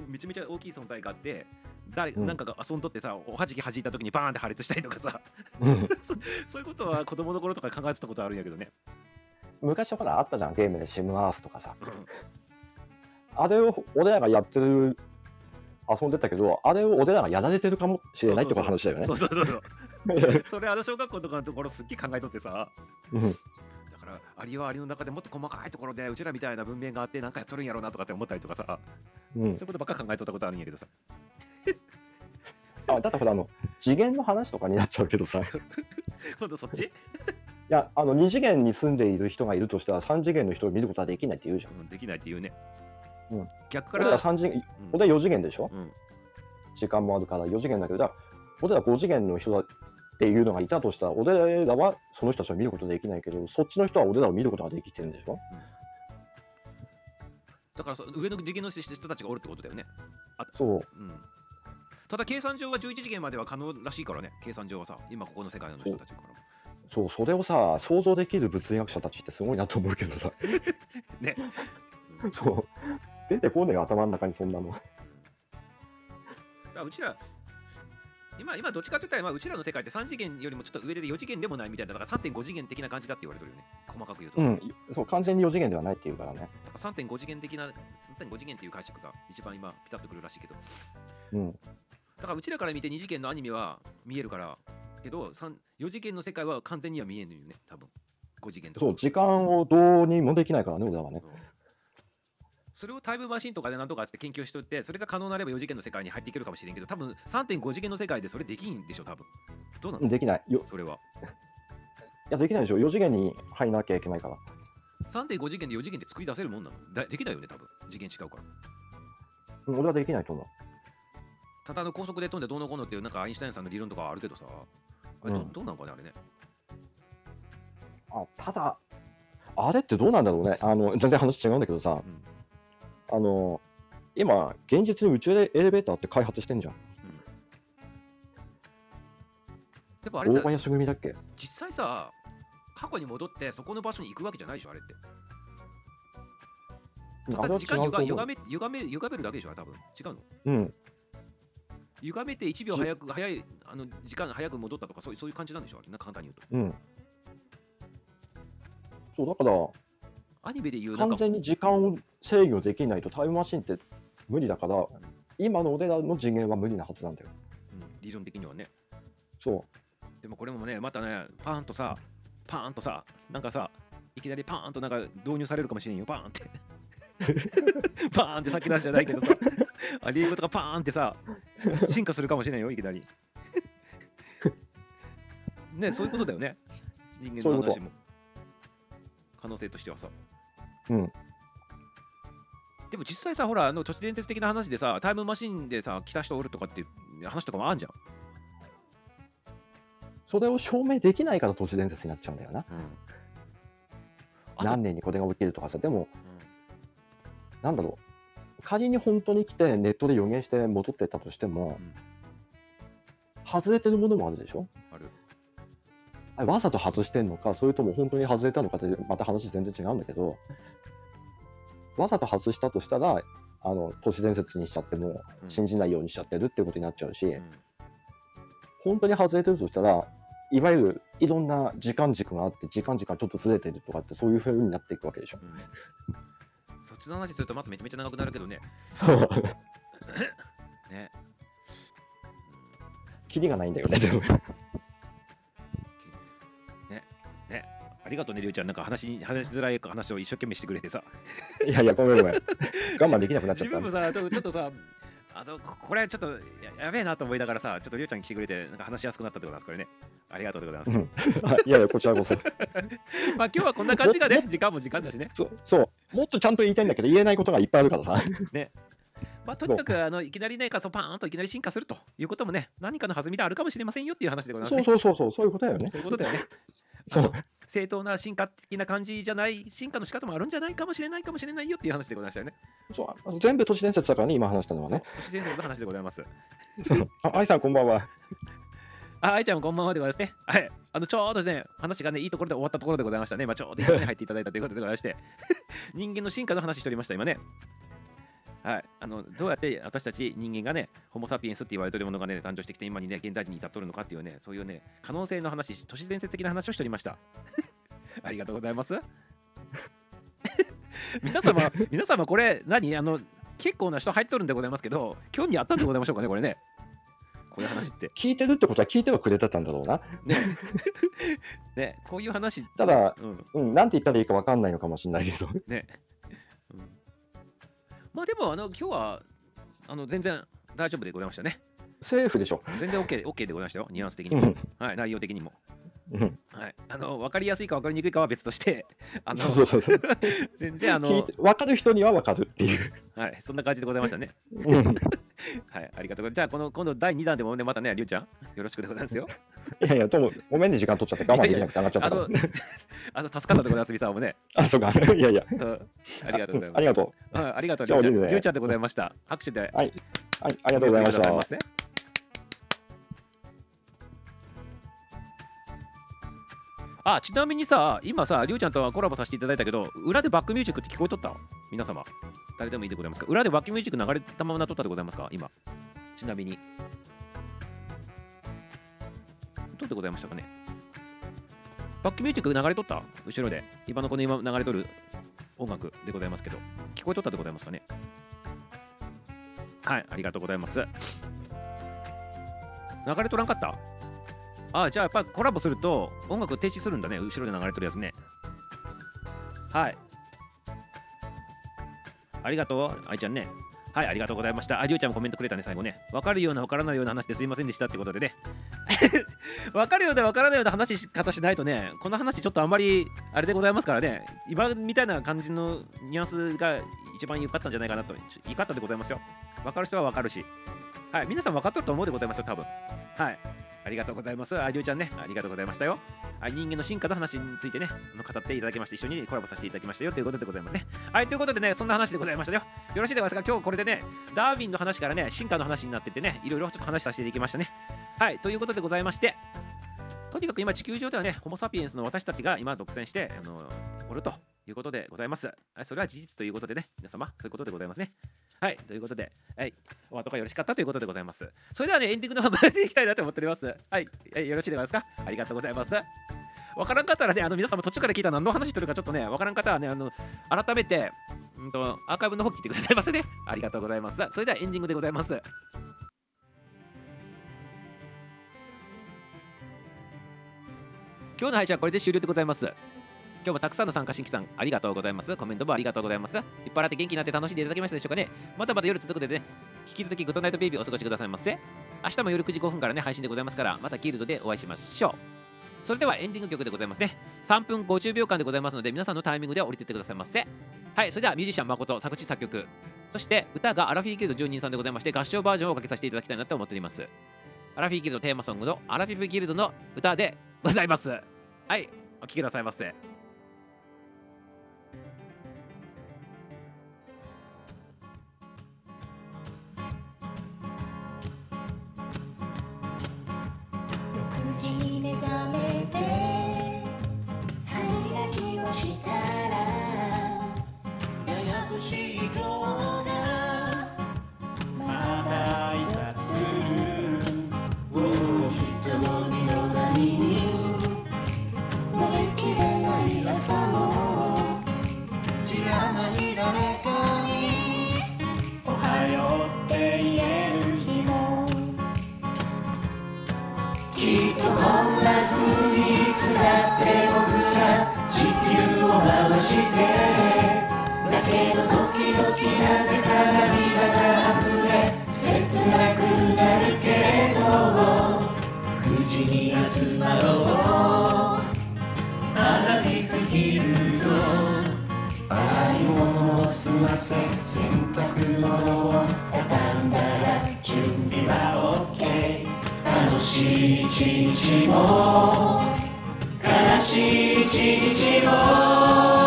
[SPEAKER 1] めちゃめちゃ大きい存在があって誰、
[SPEAKER 3] うん
[SPEAKER 1] なんかが遊んどってさおはじき弾いた時にバーンって破裂したりとかさ
[SPEAKER 3] うん。
[SPEAKER 1] そういうことは子供の頃とか考えてたことあるんやけどね。
[SPEAKER 3] 昔ほらあったじゃん、ゲームでシムアースとかさ。
[SPEAKER 1] うん
[SPEAKER 3] あれを俺らがやってる、遊んでたけど、あれを俺らがやられてるかもしれないって話だよね
[SPEAKER 1] そ。うそうそうそう それあの小学校とかのところすっげえ考えとってさ
[SPEAKER 3] うん
[SPEAKER 1] だからアリはアリの中でもっと細かいところでうちらみたいな文明があってなんかやっとるんやろうなとかって思ったりとかさ、
[SPEAKER 3] うん。
[SPEAKER 1] そういうことばっか考えとったことあるんやけどさ。
[SPEAKER 3] あだってほらあの次元の話とかになっちゃうけどさ。い
[SPEAKER 1] 今度そっち、
[SPEAKER 3] やあの2次元に住んでいる人がいるとしたら3次元の人を見ることはできないって言うじゃん。
[SPEAKER 1] うん、できないって言うね。
[SPEAKER 3] うん。
[SPEAKER 1] 逆から、
[SPEAKER 3] 3次元、
[SPEAKER 1] うん。
[SPEAKER 3] 俺ら4次元でしょ？
[SPEAKER 1] うん、
[SPEAKER 3] 時間もあるから4次元だけど、じゃあ俺ら5次元の人だっていうのがいたとしたら、俺らはその人たちを見ることできないけど、そっちの人は俺らを見ることができてるんでしょ？
[SPEAKER 1] だからそ上の次元の人たちがおるってことだよね。
[SPEAKER 3] そう。
[SPEAKER 1] うん、ただ計算上は11次元までは可能らしいからね、計算上はさ、今ここの世界の人たちから。
[SPEAKER 3] そう、それをさ、想像できる物理学者たちってすごいなと思うけどさ。
[SPEAKER 1] ね。
[SPEAKER 3] そう。出てこねえよ、頭の中にそんなの。
[SPEAKER 1] だうちら、今、今どっちかといったら、まあ、うちらの世界って3次元よりもちょっと上で4次元でもないみたいな、だから3.5次元的な感じだって言われてるよね。細かく言うとさ。
[SPEAKER 3] うん、そう、完全に4次元ではないっていうからね。
[SPEAKER 1] だから3.5次元的な、3.5次元っていう解釈が一番今、ピタッとくるらしいけど。
[SPEAKER 3] うん。
[SPEAKER 1] だからうちらから見て2次元のアニメは見えるから、けど3 4次元の世界は完全には見えんのよね、多分5次元とか。
[SPEAKER 3] そう、時間をどうにもできないからね、俺らはね。
[SPEAKER 1] それをタイムマシンとかでなんとかって研究しとって、それが可能なれば4次元の世界に入っていけるかもしれんけど、多分3.5次元の世界でそれできんでしょ、多分どうなの？
[SPEAKER 3] できない。よ
[SPEAKER 1] それは。
[SPEAKER 3] いや、できないでしょ。4次元に入らなきゃいけないから。
[SPEAKER 1] 3.5次元で4次元って作り出せるもんなの？だできないよね、多分次元違うから。
[SPEAKER 3] うん俺はできないと思う。
[SPEAKER 1] ただの高速で飛んでどうのこうのっていうなんかアインシュタインさんの理論とかはあるけどさ、あれど,、
[SPEAKER 3] うん
[SPEAKER 1] どうなんかね、あれね。
[SPEAKER 3] あ、ただ、あれってどうなんだろうね。あの、全然話違うんだけどさ、
[SPEAKER 1] うん
[SPEAKER 3] あの、今、現実に宇宙でエレベーターって開発してんじゃん。
[SPEAKER 1] でもあれ
[SPEAKER 3] 大林組だっけ？
[SPEAKER 1] 実際さ、過去に戻ってそこの場所に行くわけじゃないでしょ、あれって。ただ時間ゆが歪め歪め歪めるだけでしょ、多分。違うの？
[SPEAKER 3] うん。
[SPEAKER 1] 歪めて1秒早く早いあの時間早く戻ったとかそういうそういう感じなんでしょあれ。な簡単に言うと。
[SPEAKER 3] うん。そう、だから、
[SPEAKER 1] アニメで言うなんか
[SPEAKER 3] 完全に時間を制御できないとタイムマシンって無理だから、今の俺らの次元は無理なはずなんだよ。
[SPEAKER 1] うん理論的にはね。
[SPEAKER 3] そ
[SPEAKER 1] でもこれもねまたねパーンとさパーンとさなんかさいきなりパーンとなんか導入されるかもしれんよ。パーンって。パーンって先出しじゃないけどさあリーグとかパーンってさ進化するかもしれんよいきなり。ねそういうことだよね。人間の話も。可能性としてはさ
[SPEAKER 3] う。うん。
[SPEAKER 1] でも実際さほらあの都市伝説的な話でさタイムマシンでさ来た人おるとかって話とかもあんじゃん、
[SPEAKER 3] それを証明できないから都市伝説になっちゃうんだよな。
[SPEAKER 1] あと
[SPEAKER 3] 何年にこれが起きるとかさ。でも、
[SPEAKER 1] うん
[SPEAKER 3] なんだろう。仮に本当に来てネットで予言して戻ってったとしても、
[SPEAKER 1] うん
[SPEAKER 3] 外れてるものもあるでしょ？
[SPEAKER 1] ある
[SPEAKER 3] わざと外してんのか、それとも本当に外れたのかって、また話全然違うんだけど、わざと外したとしたら、あの都市伝説にしちゃっても、
[SPEAKER 1] うん
[SPEAKER 3] 信じないようにしちゃってるっていうことになっちゃうし、
[SPEAKER 1] うん
[SPEAKER 3] 本当に外れてるとしたら、いわゆるいろんな時間軸があって、時間軸がちょっとずれてるとかって、そういう風になっていくわけでしょ。
[SPEAKER 1] うんそっちの話するとまためちゃめちゃ長くなるけどね。
[SPEAKER 3] そう。
[SPEAKER 1] ね。
[SPEAKER 3] キリがないんだよね、でも。
[SPEAKER 1] りがとうね、りゅうちゃん。なんか話に話しづらい話を一生懸命してくれてさ。
[SPEAKER 3] いやいや、ごめんごめん。我慢できなくなっちゃった
[SPEAKER 1] 自分も。さ、ちょっとちょっとさ、あのここれちょっとややべえなと思いながらさ、ちょっとりゅうちゃん来てくれて、なんか話しやすくなったってことなんです、これね。ありがとうでございます。
[SPEAKER 3] うんあいやいや、こちらこそ。
[SPEAKER 1] まあ今日はこんな感じがね、時間も時間だしね。
[SPEAKER 3] そう、そう。もっとちゃんと言いたいんだけど、言えないことがいっぱいあるからさ。
[SPEAKER 1] まあとにかくあのいきなりね、かそうパーンといきなり進化するということもね、何かの弾みであるかもしれませんよっていう話でございます
[SPEAKER 3] そう
[SPEAKER 1] ね。
[SPEAKER 3] そうそうそう、そういうことだよね。
[SPEAKER 1] そういうことだよね。
[SPEAKER 3] そう
[SPEAKER 1] 正当な進化的な感じじゃない進化の仕方もあるんじゃないかもしれないかもしれないよっていう話でございましたよね。
[SPEAKER 3] そう全部都市伝説だからね、今話したのはね。
[SPEAKER 1] 都市伝説の話でございます。
[SPEAKER 3] あ、愛さんこんばんは。
[SPEAKER 1] あ、愛ちゃんもこんばんはでございますね。はい。あの、ちょうどね、話がね、いいところで終わったところでございましたね。まあ、ちょうどいいところに入っていただいたということでございまして、人間の進化の話しておりました、今ね。はい。あの、どうやって私たち人間がね、ホモ・サピエンスって言われてるものがね、誕生してきて、今にね、現代人に至っとるのかっていうね、そういうね、可能性の話、都市伝説的な話をしておりました。ありがとうございます。皆様、皆様、これ、何？あの、結構な人入っとるんでございますけど、興味あったんでございましょうかね、これね。こういう話って。
[SPEAKER 3] 聞いてるってことは聞いてはくれてたんだろうな。
[SPEAKER 1] ね ねこういう話
[SPEAKER 3] ただ
[SPEAKER 1] うん
[SPEAKER 3] うん、なんて言ったらいいかわかんないのかもしれないけど。
[SPEAKER 1] ね、うん、まあでもあの今日はあの全然大丈夫でございましたね
[SPEAKER 3] セーフでしょ。
[SPEAKER 1] 全然 OK, OK でございましたよニュアンス的にも、
[SPEAKER 3] うん。
[SPEAKER 1] はい、内容的にも
[SPEAKER 3] うん、
[SPEAKER 1] はい、あの分かりやすいか分かりにくいかは別として、あの 全然あの
[SPEAKER 3] て分かる人には分かるっていう。
[SPEAKER 1] はい、そんな感じでございましたね。
[SPEAKER 3] うん
[SPEAKER 1] はい、ありがとうございます。じゃあ、この今度第2弾でもね、またね、りゅうちゃん、よろしくでございますよ。
[SPEAKER 3] いやいや、とも、ごめんね、時間取っちゃって、我慢できなくて上がっちゃっ
[SPEAKER 1] あ
[SPEAKER 3] たか
[SPEAKER 1] の
[SPEAKER 3] ら。、
[SPEAKER 1] あの助かったところで、あつみさんもね、
[SPEAKER 3] あ、そうか。いやいや。
[SPEAKER 1] うんありがとうございます。
[SPEAKER 3] ありがと
[SPEAKER 1] うんありがとう、りゅうちゃん。でございました。拍手で。
[SPEAKER 3] う。はい。はい、ありがとうございました。
[SPEAKER 1] あ、ちなみにさ、今さ、りゅうちゃんとはコラボさせていただいたけど、裏でバックミュージックって聞こえとった皆様。誰でもいいでございますか？裏でバックミュージック流れたままなとったでございますか？今。ちなみに。どうでございましたかね？バックミュージック流れとった？後ろで。今のこの今流れとる音楽でございますけど、聞こえとったでございますかね？はい、ありがとうございます。流れとらんかった？ああじゃあやっぱコラボすると音楽停止するんだね、後ろで流れてるやつね。はい。ありがとう、愛ちゃんね。はい、ありがとうございました。あ、りゅうちゃんもコメントくれたね、最後ね。わかるような、わからないような話ですいませんでしたってことでね。わかるようでわからないような話し方しないとね、この話ちょっとあんまりあれでございますからね、今みたいな感じのニュアンスが一番良かったんじゃないかなと、良かったでございますよ。わかる人はわかるし、はい、皆さん分かってると思うでございますよ、多分はい。ありがとうございます。あ、りゅうちゃんね、ありがとうございましたよ。あ人間の進化の話についてね、の語っていただきまして、一緒にコラボさせていただきましたよということでございますね。はい、ということでね、そんな話でございましたよ。よろしいでございますか？今日これでね、ダーウィンの話からね、進化の話になっててね、いろいろちょっと話させていただきましたね。はい、ということでございまして、とにかく今地球上ではね、ホモ・サピエンスの私たちが今独占して、あのおるということでございます。それは事実ということでね、皆様、そういうことでございますね。はい、ということで、はい、お後がよろしかったということでございます。それではね、エンディングの方までいきたいなと思っております。はい、はいよろしいでございますか？ありがとうございます。わからんかったらね、あの皆様途中から聞いた何の話してるかちょっとね、わからん方はね、あの改めて、うんと、アーカイブの方聞いてくださいませね。ありがとうございます。それではエンディングでございます。今日の配信はこれで終了でございます。今日もたくさんの参加新規さんありがとうございます。コメントもありがとうございます。いっぱいあって元気になって楽しんでいただけましたでしょうかね。またまた夜続くでね、引き続きグッドナイトベイビーお過ごしくださいませ。明日も夜9時5分からね、配信でございますから、またギルドでお会いしましょう。それではエンディング曲でございますね。3分50秒間でございますので、皆さんのタイミングで降りてってくださいませ。はい、それではミュージシャン誠、作詞作曲、そして歌がアラフィーギルド住人さんでございまして、合唱バージョンをおかけさせていただきたいなと思っております。アラフィーギルドテーマソングのアラフィフギルドの歌でございます。はい、お聴きくださいませ。
[SPEAKER 4] だけど時々なぜか涙が溢れ切なくなるけど9時に集まろう。アラフィフギルド洗い物を済ませ洗濯物を畳んだら準備は OK 楽しい一日も。悲しい一日も。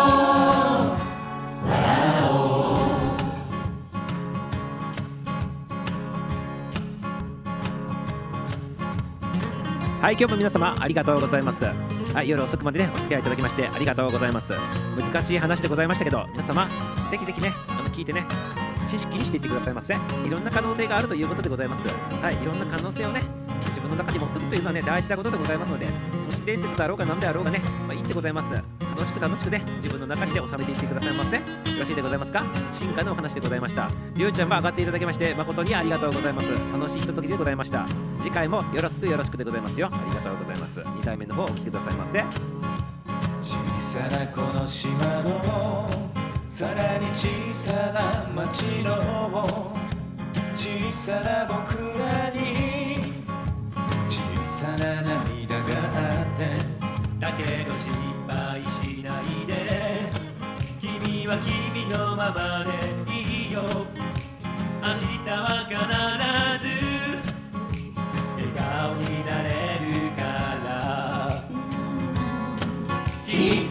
[SPEAKER 1] はい、今日も皆様ありがとうございます。はい、夜遅くまでね、お付き合いいただきましてありがとうございます。難しい話でございましたけど、皆様、ぜひぜひね、あの聞いてね、知識にしていってくださいませ。いろんな可能性があるということでございます。はい、いろんな可能性をね、自分の中に持ってくというのはね、大事なことでございますので、都市伝説だろうが何であろうがね、まあいいってございます。楽しく楽しくね、自分の中にね、収めていってくださいませ。よろしいでございますか？進化のお話でございました。りょうちゃんも上がっていただきまして、誠にありがとうございます。楽しいひとときでございました。次回もよろしくよろしくでございますよ。ありがとうございます。2回目の方お聞きくださいませ。
[SPEAKER 2] 小さなこの島のさらに小さな町の小さな僕らに小さな涙があってだ
[SPEAKER 4] けど心配しないで君は君のままでいいよ明日は必ず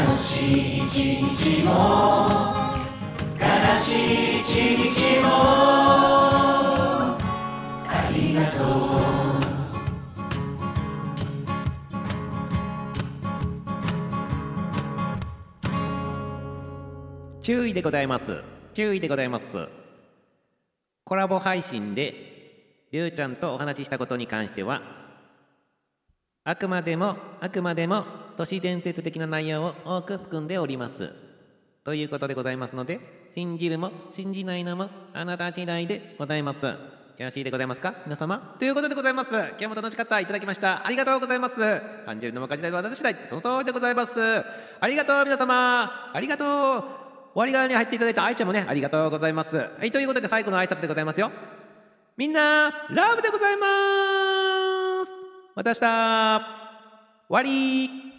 [SPEAKER 5] 楽しい一日も。悲しい一日も。ありがとう。
[SPEAKER 1] 注意でございます。注意でございます。コラボ配信でりゅうちゃんとお話ししたことに関してはあくまでもあくまでも都市伝説的な内容を多く含んでおります。ということでございますので信じるも信じないのもあなた次第でございます。よろしいでございますか？皆様。ということでございます。今日も楽しかった。いただきました。ありがとうございます。感じるのも感じないのは私次第。その通りでございます。ありがとう皆様。ありがとう。終わり側に入っていただいた。愛ちゃんもねありがとうございます。はいということで最後の挨拶でございますよ。みんなラブでございます。また明日。終わり。